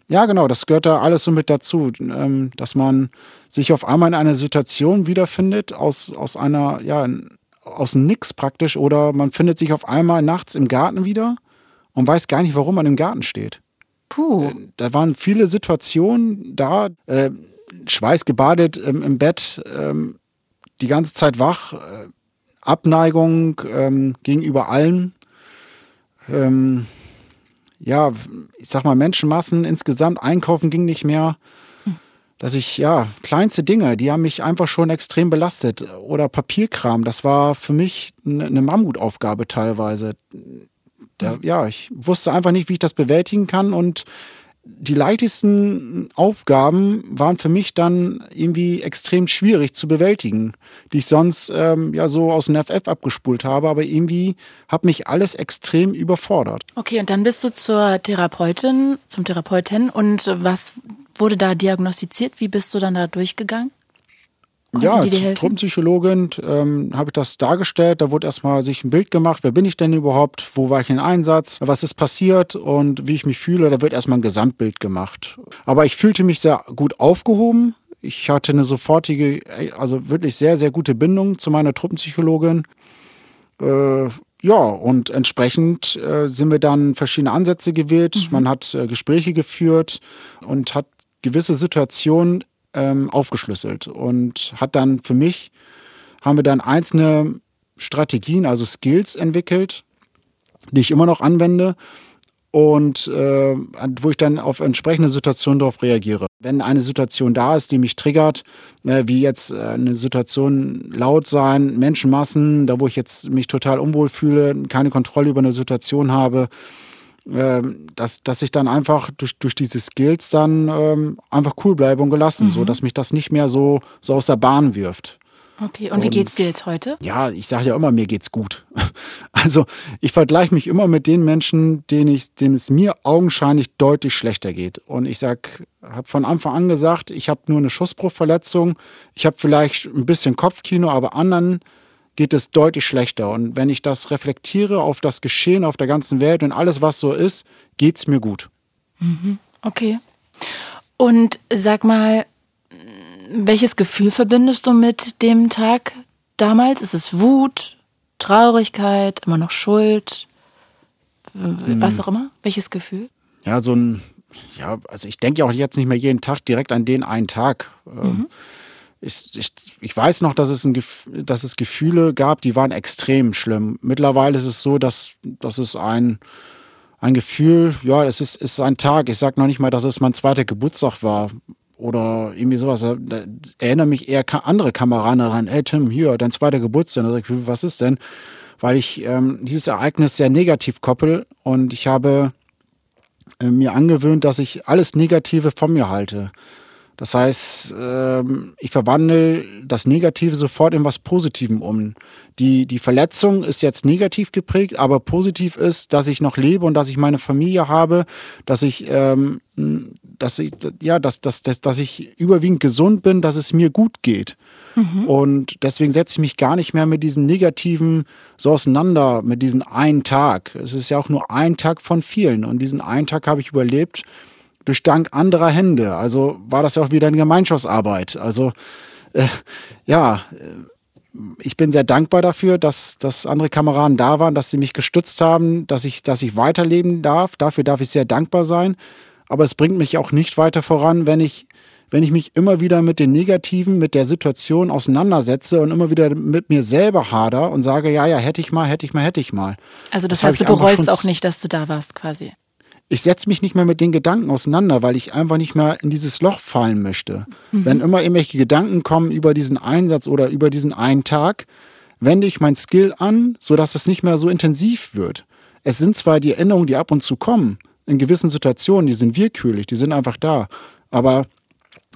ja, genau, das gehört da alles so mit dazu, ähm, dass man sich auf einmal in einer Situation wiederfindet, aus, aus einer, ja, aus Nix praktisch oder man findet sich auf einmal nachts im Garten wieder und weiß gar nicht, warum man im Garten steht. Puh. Äh, da waren viele Situationen da, äh, schweißgebadet ähm, im Bett, ähm, die ganze Zeit wach, äh, Abneigung ähm, gegenüber allen. Ähm, ja, ich sag mal, Menschenmassen insgesamt, einkaufen ging nicht mehr dass ich, ja, kleinste Dinge, die haben mich einfach schon extrem belastet. Oder Papierkram, das war für mich eine Mammutaufgabe teilweise. Da, ja, ich wusste einfach nicht, wie ich das bewältigen kann und die leichtesten Aufgaben waren für mich dann irgendwie extrem schwierig zu bewältigen, die ich sonst ähm, ja so aus dem FF abgespult habe, aber irgendwie hat mich alles extrem überfordert. Okay, und dann bist du zur Therapeutin, zum Therapeuten und was wurde da diagnostiziert? Wie bist du dann da durchgegangen? Ja, als Truppenpsychologin ähm, habe ich das dargestellt. Da wurde erstmal sich ein Bild gemacht. Wer bin ich denn überhaupt? Wo war ich in Einsatz? Was ist passiert? Und wie ich mich fühle? Da wird erstmal ein Gesamtbild gemacht. Aber ich fühlte mich sehr gut aufgehoben. Ich hatte eine sofortige, also wirklich sehr, sehr gute Bindung zu meiner Truppenpsychologin. Äh, ja, und entsprechend äh, sind wir dann verschiedene Ansätze gewählt. Mhm. Man hat äh, Gespräche geführt und hat gewisse Situationen ähm, aufgeschlüsselt und hat dann für mich, haben wir dann einzelne Strategien, also Skills entwickelt, die ich immer noch anwende. und äh, wo ich dann auf entsprechende Situationen darauf reagiere. Wenn eine Situation da ist, die mich triggert, äh, wie jetzt äh, eine Situation laut sein, Menschenmassen, da wo ich jetzt mich total unwohl fühle, keine Kontrolle über eine Situation habe, äh, dass, dass ich dann einfach durch, durch diese Skills dann ähm, einfach cool bleibe und gelassen, mhm. so dass mich das nicht mehr so, so aus der Bahn wirft. Okay, und, und wie geht's dir jetzt heute? Ja, ich sage ja immer, mir geht's gut. Also ich vergleiche mich immer mit den Menschen, denen, ich, denen es mir augenscheinlich deutlich schlechter geht. Und ich sag, habe von Anfang an gesagt, ich habe nur eine Schussbruchverletzung, ich habe vielleicht ein bisschen Kopfkino, aber anderen geht es deutlich schlechter. Und wenn ich das reflektiere auf das Geschehen auf der ganzen Welt und alles, was so ist, geht's mir gut. Mhm. Okay. Und sag mal, welches Gefühl verbindest du mit dem Tag damals? Ist es Wut, Traurigkeit, immer noch Schuld? Was hm. auch immer? Welches Gefühl? Ja, so ein, ja, also ich denke ja auch jetzt nicht mehr jeden Tag direkt an den einen Tag. Ähm, mhm. Ich, ich, ich, weiß noch, dass es, ein, dass es Gefühle gab, die waren extrem schlimm. Mittlerweile ist es so, dass, dass es ein, ein Gefühl, ja, es ist, ist ein Tag. Ich sage noch nicht mal, dass es mein zweiter Geburtstag war oder irgendwie sowas. Da erinnere mich eher andere Kameraden daran, ey Tim, hier, dein zweiter Geburtstag. Sag ich, was ist denn? Weil ich ähm, dieses Ereignis sehr negativ koppel und ich habe äh, mir angewöhnt, dass ich alles Negative von mir halte. Das heißt, ähm, ich verwandle das Negative sofort in was Positivem um. Die, die Verletzung ist jetzt negativ geprägt, aber positiv ist, dass ich noch lebe und dass ich meine Familie habe, dass ich, ähm, dass ich, ja, dass, dass, dass, dass ich überwiegend gesund bin, dass es mir gut geht. Mhm. Und deswegen setze ich mich gar nicht mehr mit diesen Negativen so auseinander, mit diesem einen Tag. Es ist ja auch nur ein Tag von vielen. Und diesen einen Tag habe ich überlebt durch Dank anderer Hände. Also war das ja auch wieder eine Gemeinschaftsarbeit. Also äh, ja, äh, ich bin sehr dankbar dafür, dass, dass andere Kameraden da waren, dass sie mich gestützt haben, dass ich, dass ich weiterleben darf. Dafür darf ich sehr dankbar sein. Aber es bringt mich auch nicht weiter voran, wenn ich, wenn ich mich immer wieder mit den Negativen, mit der Situation auseinandersetze und immer wieder mit mir selber hader und sage, ja, ja, hätte ich mal, hätte ich mal, hätte ich mal. Also das, das heißt, du bereust auch nicht, dass du da warst, quasi ich setze mich nicht mehr mit den Gedanken auseinander, weil ich einfach nicht mehr in dieses Loch fallen möchte. Mhm. Wenn immer irgendwelche Gedanken kommen über diesen Einsatz oder über diesen einen Tag, wende ich mein Skill an, sodass es nicht mehr so intensiv wird. Es sind zwar die Erinnerungen, die ab und zu kommen, in gewissen Situationen, die sind willkürlich, die sind einfach da. Aber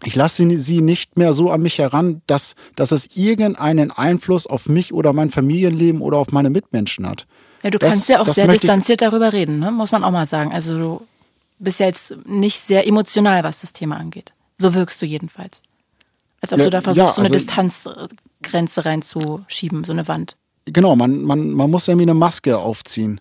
ich lasse sie nicht mehr so an mich heran, dass, dass es irgendeinen Einfluss auf mich oder mein Familienleben oder auf meine Mitmenschen hat. Ja, du das, kannst ja auch sehr distanziert darüber reden, ne? muss man auch mal sagen. Also du bist ja jetzt nicht sehr emotional, was das Thema angeht. So wirkst du jedenfalls. Als ob ja, du da versuchst, ja, also, so eine Distanzgrenze reinzuschieben, so eine Wand. Genau, man, man, man muss irgendwie eine Maske aufziehen.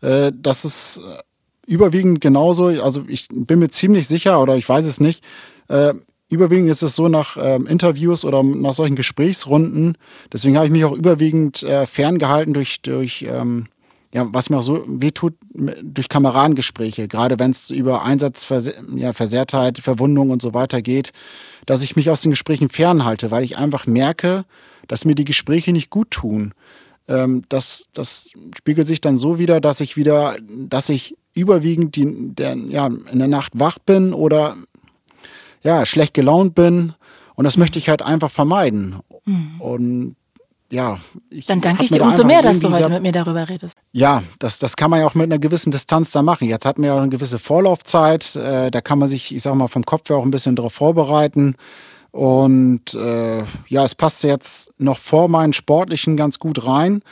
Äh, das ist äh, überwiegend genauso, also ich bin mir ziemlich sicher oder ich weiß es nicht, äh, überwiegend ist es so nach ähm, Interviews oder nach solchen Gesprächsrunden, deswegen habe ich mich auch überwiegend äh, ferngehalten durch, durch ähm, ja, was mir auch so wehtut, durch Kameradengespräche, gerade wenn es über Einsatzversehrtheit, ja, Verwundung und so weiter geht, dass ich mich aus den Gesprächen fernhalte, weil ich einfach merke, dass mir die Gespräche nicht gut tun. Ähm, das, das spiegelt sich dann so wieder, dass ich wieder, dass ich überwiegend die, der, ja, in der Nacht wach bin oder ja, schlecht gelaunt bin. Und das möchte ich halt einfach vermeiden. Mhm. Und ja, ich dann danke ich dir umso mehr, dass du heute mit mir darüber redest. Ja, das, das kann man ja auch mit einer gewissen Distanz da machen. Jetzt hat man ja auch eine gewisse Vorlaufzeit. Äh, da kann man sich, ich sag mal, vom Kopf her auch ein bisschen darauf vorbereiten. Und äh, ja, es passt jetzt noch vor meinen Sportlichen ganz gut rein.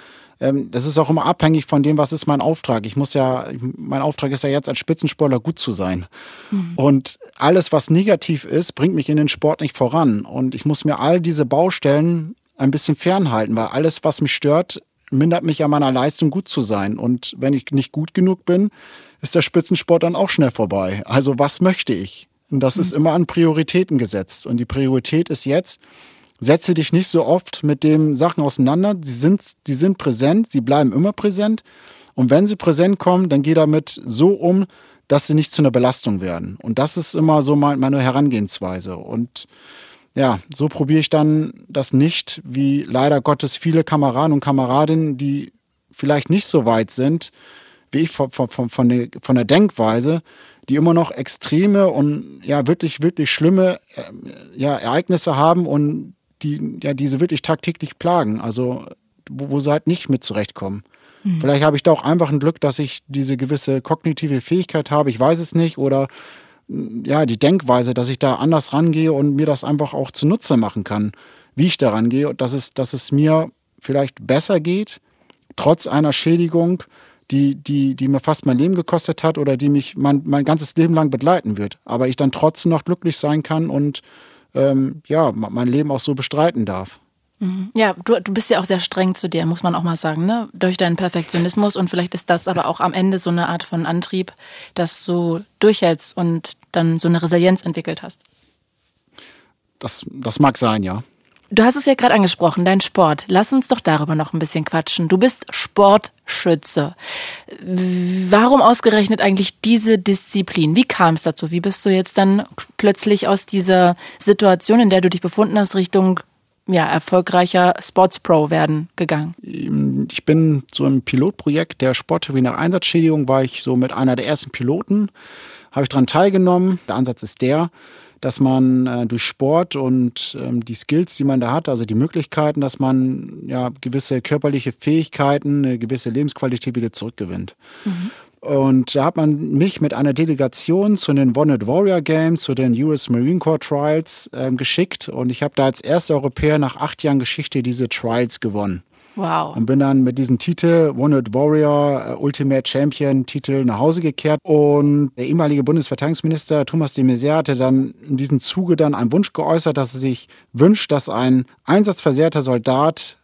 Ähm, das ist auch immer abhängig von dem, was ist mein Auftrag. Ich muss ja, mein Auftrag ist ja jetzt als Spitzensportler gut zu sein. Mhm. Und alles, was negativ ist, bringt mich in den Sport nicht voran. Und ich muss mir all diese Baustellen ein bisschen fernhalten, weil alles, was mich stört, mindert mich an meiner Leistung, gut zu sein. Und wenn ich nicht gut genug bin, ist der Spitzensport dann auch schnell vorbei. Also was möchte ich? Und das mhm. ist immer an Prioritäten gesetzt. Und die Priorität ist jetzt, setze dich nicht so oft mit den Sachen auseinander. Die sind, die sind präsent, sie bleiben immer präsent. Und wenn sie präsent kommen, dann geh damit so um, dass sie nicht zu einer Belastung werden. Und das ist immer so meine Herangehensweise. Und ja, so probiere ich dann das nicht, wie leider Gottes viele Kameraden und Kameradinnen, die vielleicht nicht so weit sind, wie ich von, von, von, der, von der Denkweise, die immer noch extreme und ja wirklich, wirklich schlimme äh, ja, Ereignisse haben und die ja diese wirklich tagtäglich plagen. Also wo, wo sie halt nicht mit zurechtkommen. Mhm. Vielleicht habe ich da auch einfach ein Glück, dass ich diese gewisse kognitive Fähigkeit habe, ich weiß es nicht, oder ja, die Denkweise, dass ich da anders rangehe und mir das einfach auch zunutze machen kann, wie ich da rangehe und dass es, dass es mir vielleicht besser geht, trotz einer Schädigung, die, die, die mir fast mein Leben gekostet hat oder die mich mein, mein ganzes Leben lang begleiten wird. Aber ich dann trotzdem noch glücklich sein kann und ähm, ja, mein Leben auch so bestreiten darf. Mhm. Ja, du, du bist ja auch sehr streng zu dir, muss man auch mal sagen, ne? Durch deinen Perfektionismus und vielleicht ist das aber auch am Ende so eine Art von Antrieb, dass du durchhältst und dann so eine Resilienz entwickelt hast. Das, das mag sein, ja. Du hast es ja gerade angesprochen, dein Sport. Lass uns doch darüber noch ein bisschen quatschen. Du bist Sportschütze. Warum ausgerechnet eigentlich diese Disziplin? Wie kam es dazu? Wie bist du jetzt dann plötzlich aus dieser Situation, in der du dich befunden hast, Richtung ja, erfolgreicher Sportspro werden gegangen? Ich bin so im Pilotprojekt der Sporttheorie nach Einsatzschädigung, war ich so mit einer der ersten Piloten, habe ich daran teilgenommen. Der Ansatz ist der, dass man äh, durch Sport und ähm, die Skills, die man da hat, also die Möglichkeiten, dass man ja gewisse körperliche Fähigkeiten, eine gewisse Lebensqualität wieder zurückgewinnt. Mhm. Und da hat man mich mit einer Delegation zu den Wanted Warrior Games, zu den US Marine Corps Trials äh, geschickt. Und ich habe da als erster Europäer nach acht Jahren Geschichte diese Trials gewonnen. Wow. Und bin dann mit diesem Titel Wanted Warrior äh, Ultimate Champion Titel nach Hause gekehrt. Und der ehemalige Bundesverteidigungsminister Thomas de Maizière hatte dann in diesem Zuge dann einen Wunsch geäußert, dass er sich wünscht, dass ein einsatzversehrter Soldat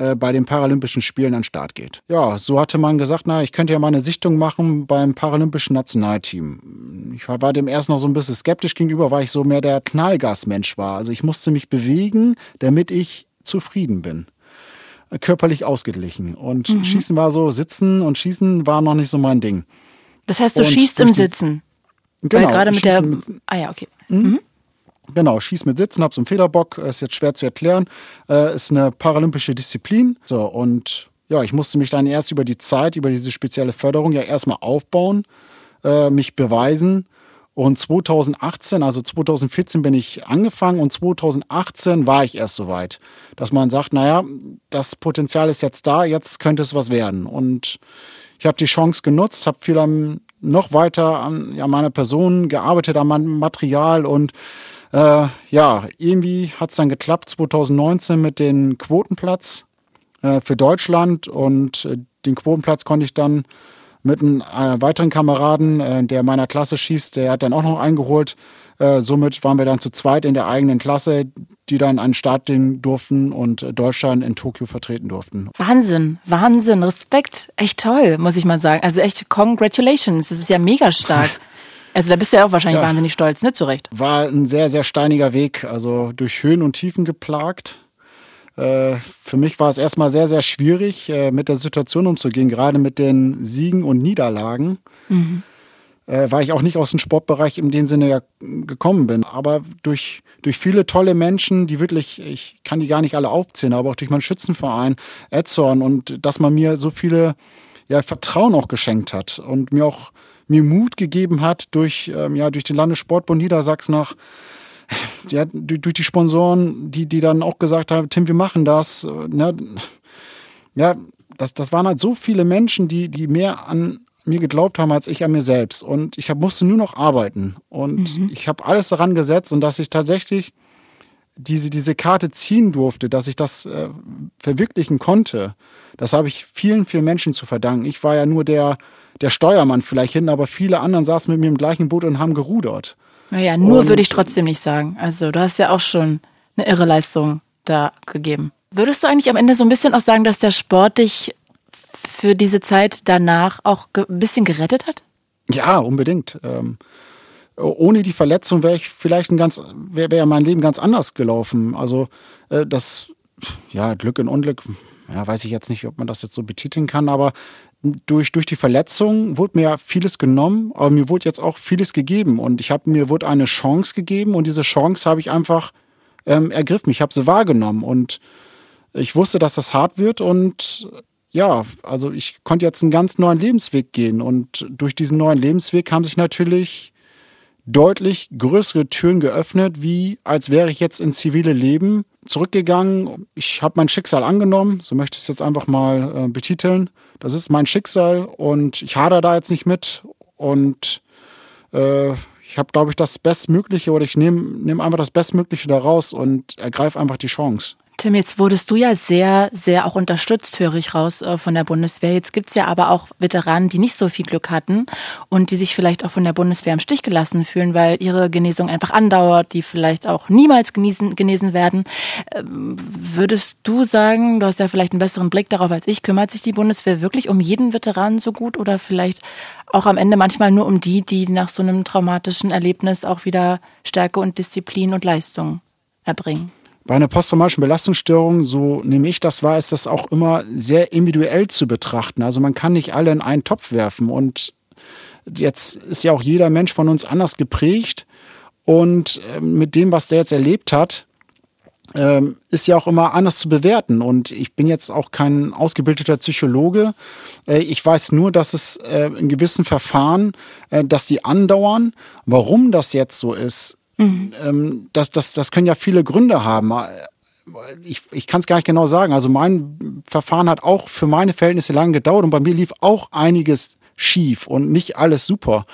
äh, bei den Paralympischen Spielen an den Start geht. Ja, so hatte man gesagt, na, ich könnte ja mal eine Sichtung machen beim Paralympischen Nationalteam. Ich war dem erst noch so ein bisschen skeptisch gegenüber, weil ich so mehr der Knallgasmensch war. Also ich musste mich bewegen, damit ich zufrieden bin äh, körperlich ausgeglichen. Und mhm. Schießen war so, Sitzen und Schießen war noch nicht so mein Ding. Das heißt, du und schießt im Sitzen. Genau. Weil gerade mit der. ah ja, okay. Mhm. Genau, Schieß mit Sitzen, hab so einen Federbock, ist jetzt schwer zu erklären, äh, ist eine paralympische Disziplin. So, und ja, ich musste mich dann erst über die Zeit, über diese spezielle Förderung ja erstmal aufbauen, äh, mich beweisen. Und 2018, also 2014 bin ich angefangen und 2018 war ich erst so weit, dass man sagt, naja, das Potenzial ist jetzt da, jetzt könnte es was werden. Und ich habe die Chance genutzt, habe viel am, noch weiter an ja, meiner Person gearbeitet, an meinem Material und äh, ja, irgendwie hat es dann geklappt 2019 mit dem Quotenplatz äh, für Deutschland und äh, den Quotenplatz konnte ich dann mit einem äh, weiteren Kameraden, äh, der meiner Klasse schießt, der hat dann auch noch eingeholt. Äh, somit waren wir dann zu zweit in der eigenen Klasse, die dann einen Start durften und Deutschland in Tokio vertreten durften. Wahnsinn, Wahnsinn, Respekt, echt toll, muss ich mal sagen. Also echt Congratulations, das ist ja mega stark. Also da bist du ja auch wahrscheinlich ja. wahnsinnig stolz, ne? Zu Recht. War ein sehr, sehr steiniger Weg, also durch Höhen und Tiefen geplagt. Äh, für mich war es erstmal sehr, sehr schwierig, äh, mit der Situation umzugehen, gerade mit den Siegen und Niederlagen. Mhm. Äh, weil ich auch nicht aus dem Sportbereich in dem Sinne gekommen bin. Aber durch, durch viele tolle Menschen, die wirklich, ich kann die gar nicht alle aufzählen, aber auch durch meinen Schützenverein, Edzorn und dass man mir so viele ja, Vertrauen auch geschenkt hat und mir auch mir Mut gegeben hat durch, ähm, ja, durch den Landessportbund Niedersachsen nach, ja, durch die Sponsoren, die, die dann auch gesagt haben, Tim, wir machen das. Ne? Ja, das, das waren halt so viele Menschen, die, die mehr an mir geglaubt haben als ich an mir selbst. Und ich hab, musste nur noch arbeiten. Und mhm. ich habe alles daran gesetzt und dass ich tatsächlich diese, diese Karte ziehen durfte, dass ich das äh, verwirklichen konnte, das habe ich vielen, vielen Menschen zu verdanken. Ich war ja nur der, der Steuermann vielleicht hin, aber viele anderen saßen mit mir im gleichen Boot und haben gerudert. Naja, nur und, würde ich trotzdem nicht sagen. Also du hast ja auch schon eine irre Leistung da gegeben. Würdest du eigentlich am Ende so ein bisschen auch sagen, dass der Sport dich für diese Zeit danach auch ein bisschen gerettet hat? Ja, unbedingt. Ähm, ohne die Verletzung wäre ich vielleicht ein ganz, wäre wär mein Leben ganz anders gelaufen. Also äh, das, ja, Glück und Unglück, ja, weiß ich jetzt nicht, ob man das jetzt so betiteln kann, aber durch, durch die Verletzung wurde mir vieles genommen, aber mir wurde jetzt auch vieles gegeben und ich habe mir wurde eine Chance gegeben und diese Chance habe ich einfach ähm, ergriffen. Ich habe sie wahrgenommen und ich wusste, dass das hart wird und ja, also ich konnte jetzt einen ganz neuen Lebensweg gehen und durch diesen neuen Lebensweg haben sich natürlich deutlich größere Türen geöffnet, wie als wäre ich jetzt ins zivile Leben zurückgegangen. Ich habe mein Schicksal angenommen, so möchte ich es jetzt einfach mal äh, betiteln. Das ist mein Schicksal und ich hadere da jetzt nicht mit und äh, ich habe, glaube ich, das Bestmögliche oder ich nehme nehm einfach das Bestmögliche daraus und ergreife einfach die Chance. Tim, jetzt wurdest du ja sehr, sehr auch unterstützt, höre ich raus, äh, von der Bundeswehr. Jetzt gibt's ja aber auch Veteranen, die nicht so viel Glück hatten und die sich vielleicht auch von der Bundeswehr im Stich gelassen fühlen, weil ihre Genesung einfach andauert, die vielleicht auch niemals genießen, genesen werden. Ähm, würdest du sagen, du hast ja vielleicht einen besseren Blick darauf als ich, kümmert sich die Bundeswehr wirklich um jeden Veteranen so gut oder vielleicht auch am Ende manchmal nur um die, die nach so einem traumatischen Erlebnis auch wieder Stärke und Disziplin und Leistung erbringen? Bei einer posttraumatischen Belastungsstörung, so nehme ich das wahr, ist das auch immer sehr individuell zu betrachten. Also man kann nicht alle in einen Topf werfen. Und jetzt ist ja auch jeder Mensch von uns anders geprägt. Und ähm, mit dem, was der jetzt erlebt hat, ähm, ist ja auch immer anders zu bewerten. Und ich bin jetzt auch kein ausgebildeter Psychologe. Äh, ich weiß nur, dass es äh, in gewissen Verfahren, äh, dass die andauern. Warum das jetzt so ist, Mhm. Das, das, das können ja viele Gründe haben. Ich, ich kann es gar nicht genau sagen. Also mein Verfahren hat auch für meine Verhältnisse lange gedauert und bei mir lief auch einiges schief und nicht alles super.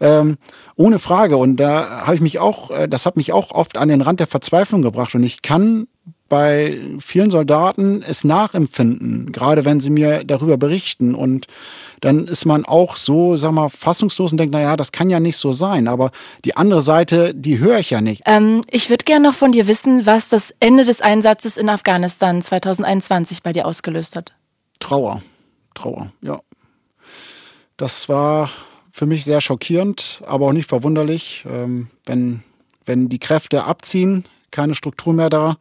Ähm, ohne Frage. Und da habe ich mich auch, äh, das hat mich auch oft an den Rand der Verzweiflung gebracht. Und ich kann bei vielen Soldaten es nachempfinden, gerade wenn sie mir darüber berichten. Und dann ist man auch so, sag mal, fassungslos und denkt, naja, das kann ja nicht so sein. Aber die andere Seite, die höre ich ja nicht. Ähm, ich würde gerne noch von dir wissen, was das Ende des Einsatzes in Afghanistan 2021 bei dir ausgelöst hat. Trauer. Trauer, ja. Das war für mich sehr schockierend, aber auch nicht verwunderlich, ähm, wenn, wenn die Kräfte abziehen, keine Struktur mehr da.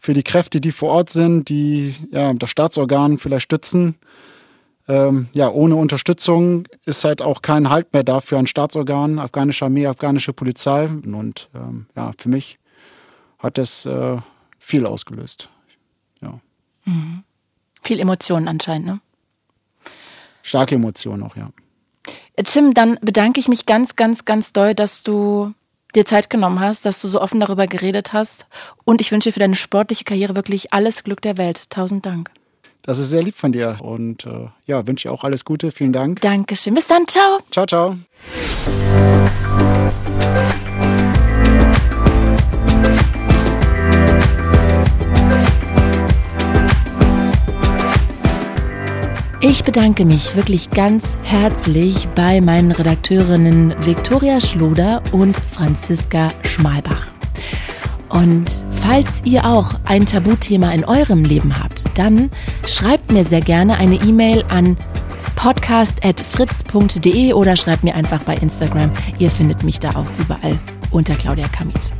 Für die Kräfte, die vor Ort sind, die ja, das Staatsorgan vielleicht stützen, ähm, ja, ohne Unterstützung ist halt auch kein Halt mehr da für ein Staatsorgan, afghanische Armee, afghanische Polizei. Und ähm, ja, für mich hat es äh, viel ausgelöst. Ja. Mhm. Viel Emotionen anscheinend, ne? Starke Emotionen auch, ja. Tim, dann bedanke ich mich ganz, ganz, ganz doll, dass du dir Zeit genommen hast, dass du so offen darüber geredet hast. Und ich wünsche dir für deine sportliche Karriere wirklich alles Glück der Welt. Tausend Dank. Das ist sehr lieb von dir und äh, ja, wünsche dir auch alles Gute. Vielen Dank. Dankeschön. Bis dann. Ciao. Ciao, ciao. Ich bedanke mich wirklich ganz herzlich bei meinen Redakteurinnen Viktoria Schloder und Franziska Schmalbach. Und falls ihr auch ein Tabuthema in eurem Leben habt, dann schreibt mir sehr gerne eine E-Mail an podcast.fritz.de oder schreibt mir einfach bei Instagram. Ihr findet mich da auch überall unter Claudia Kamit.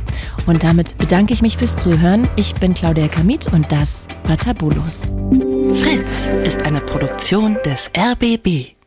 Und damit bedanke ich mich fürs Zuhören. Ich bin Claudia Kamit und das war Tabulos. Fritz ist eine Produktion des RBB.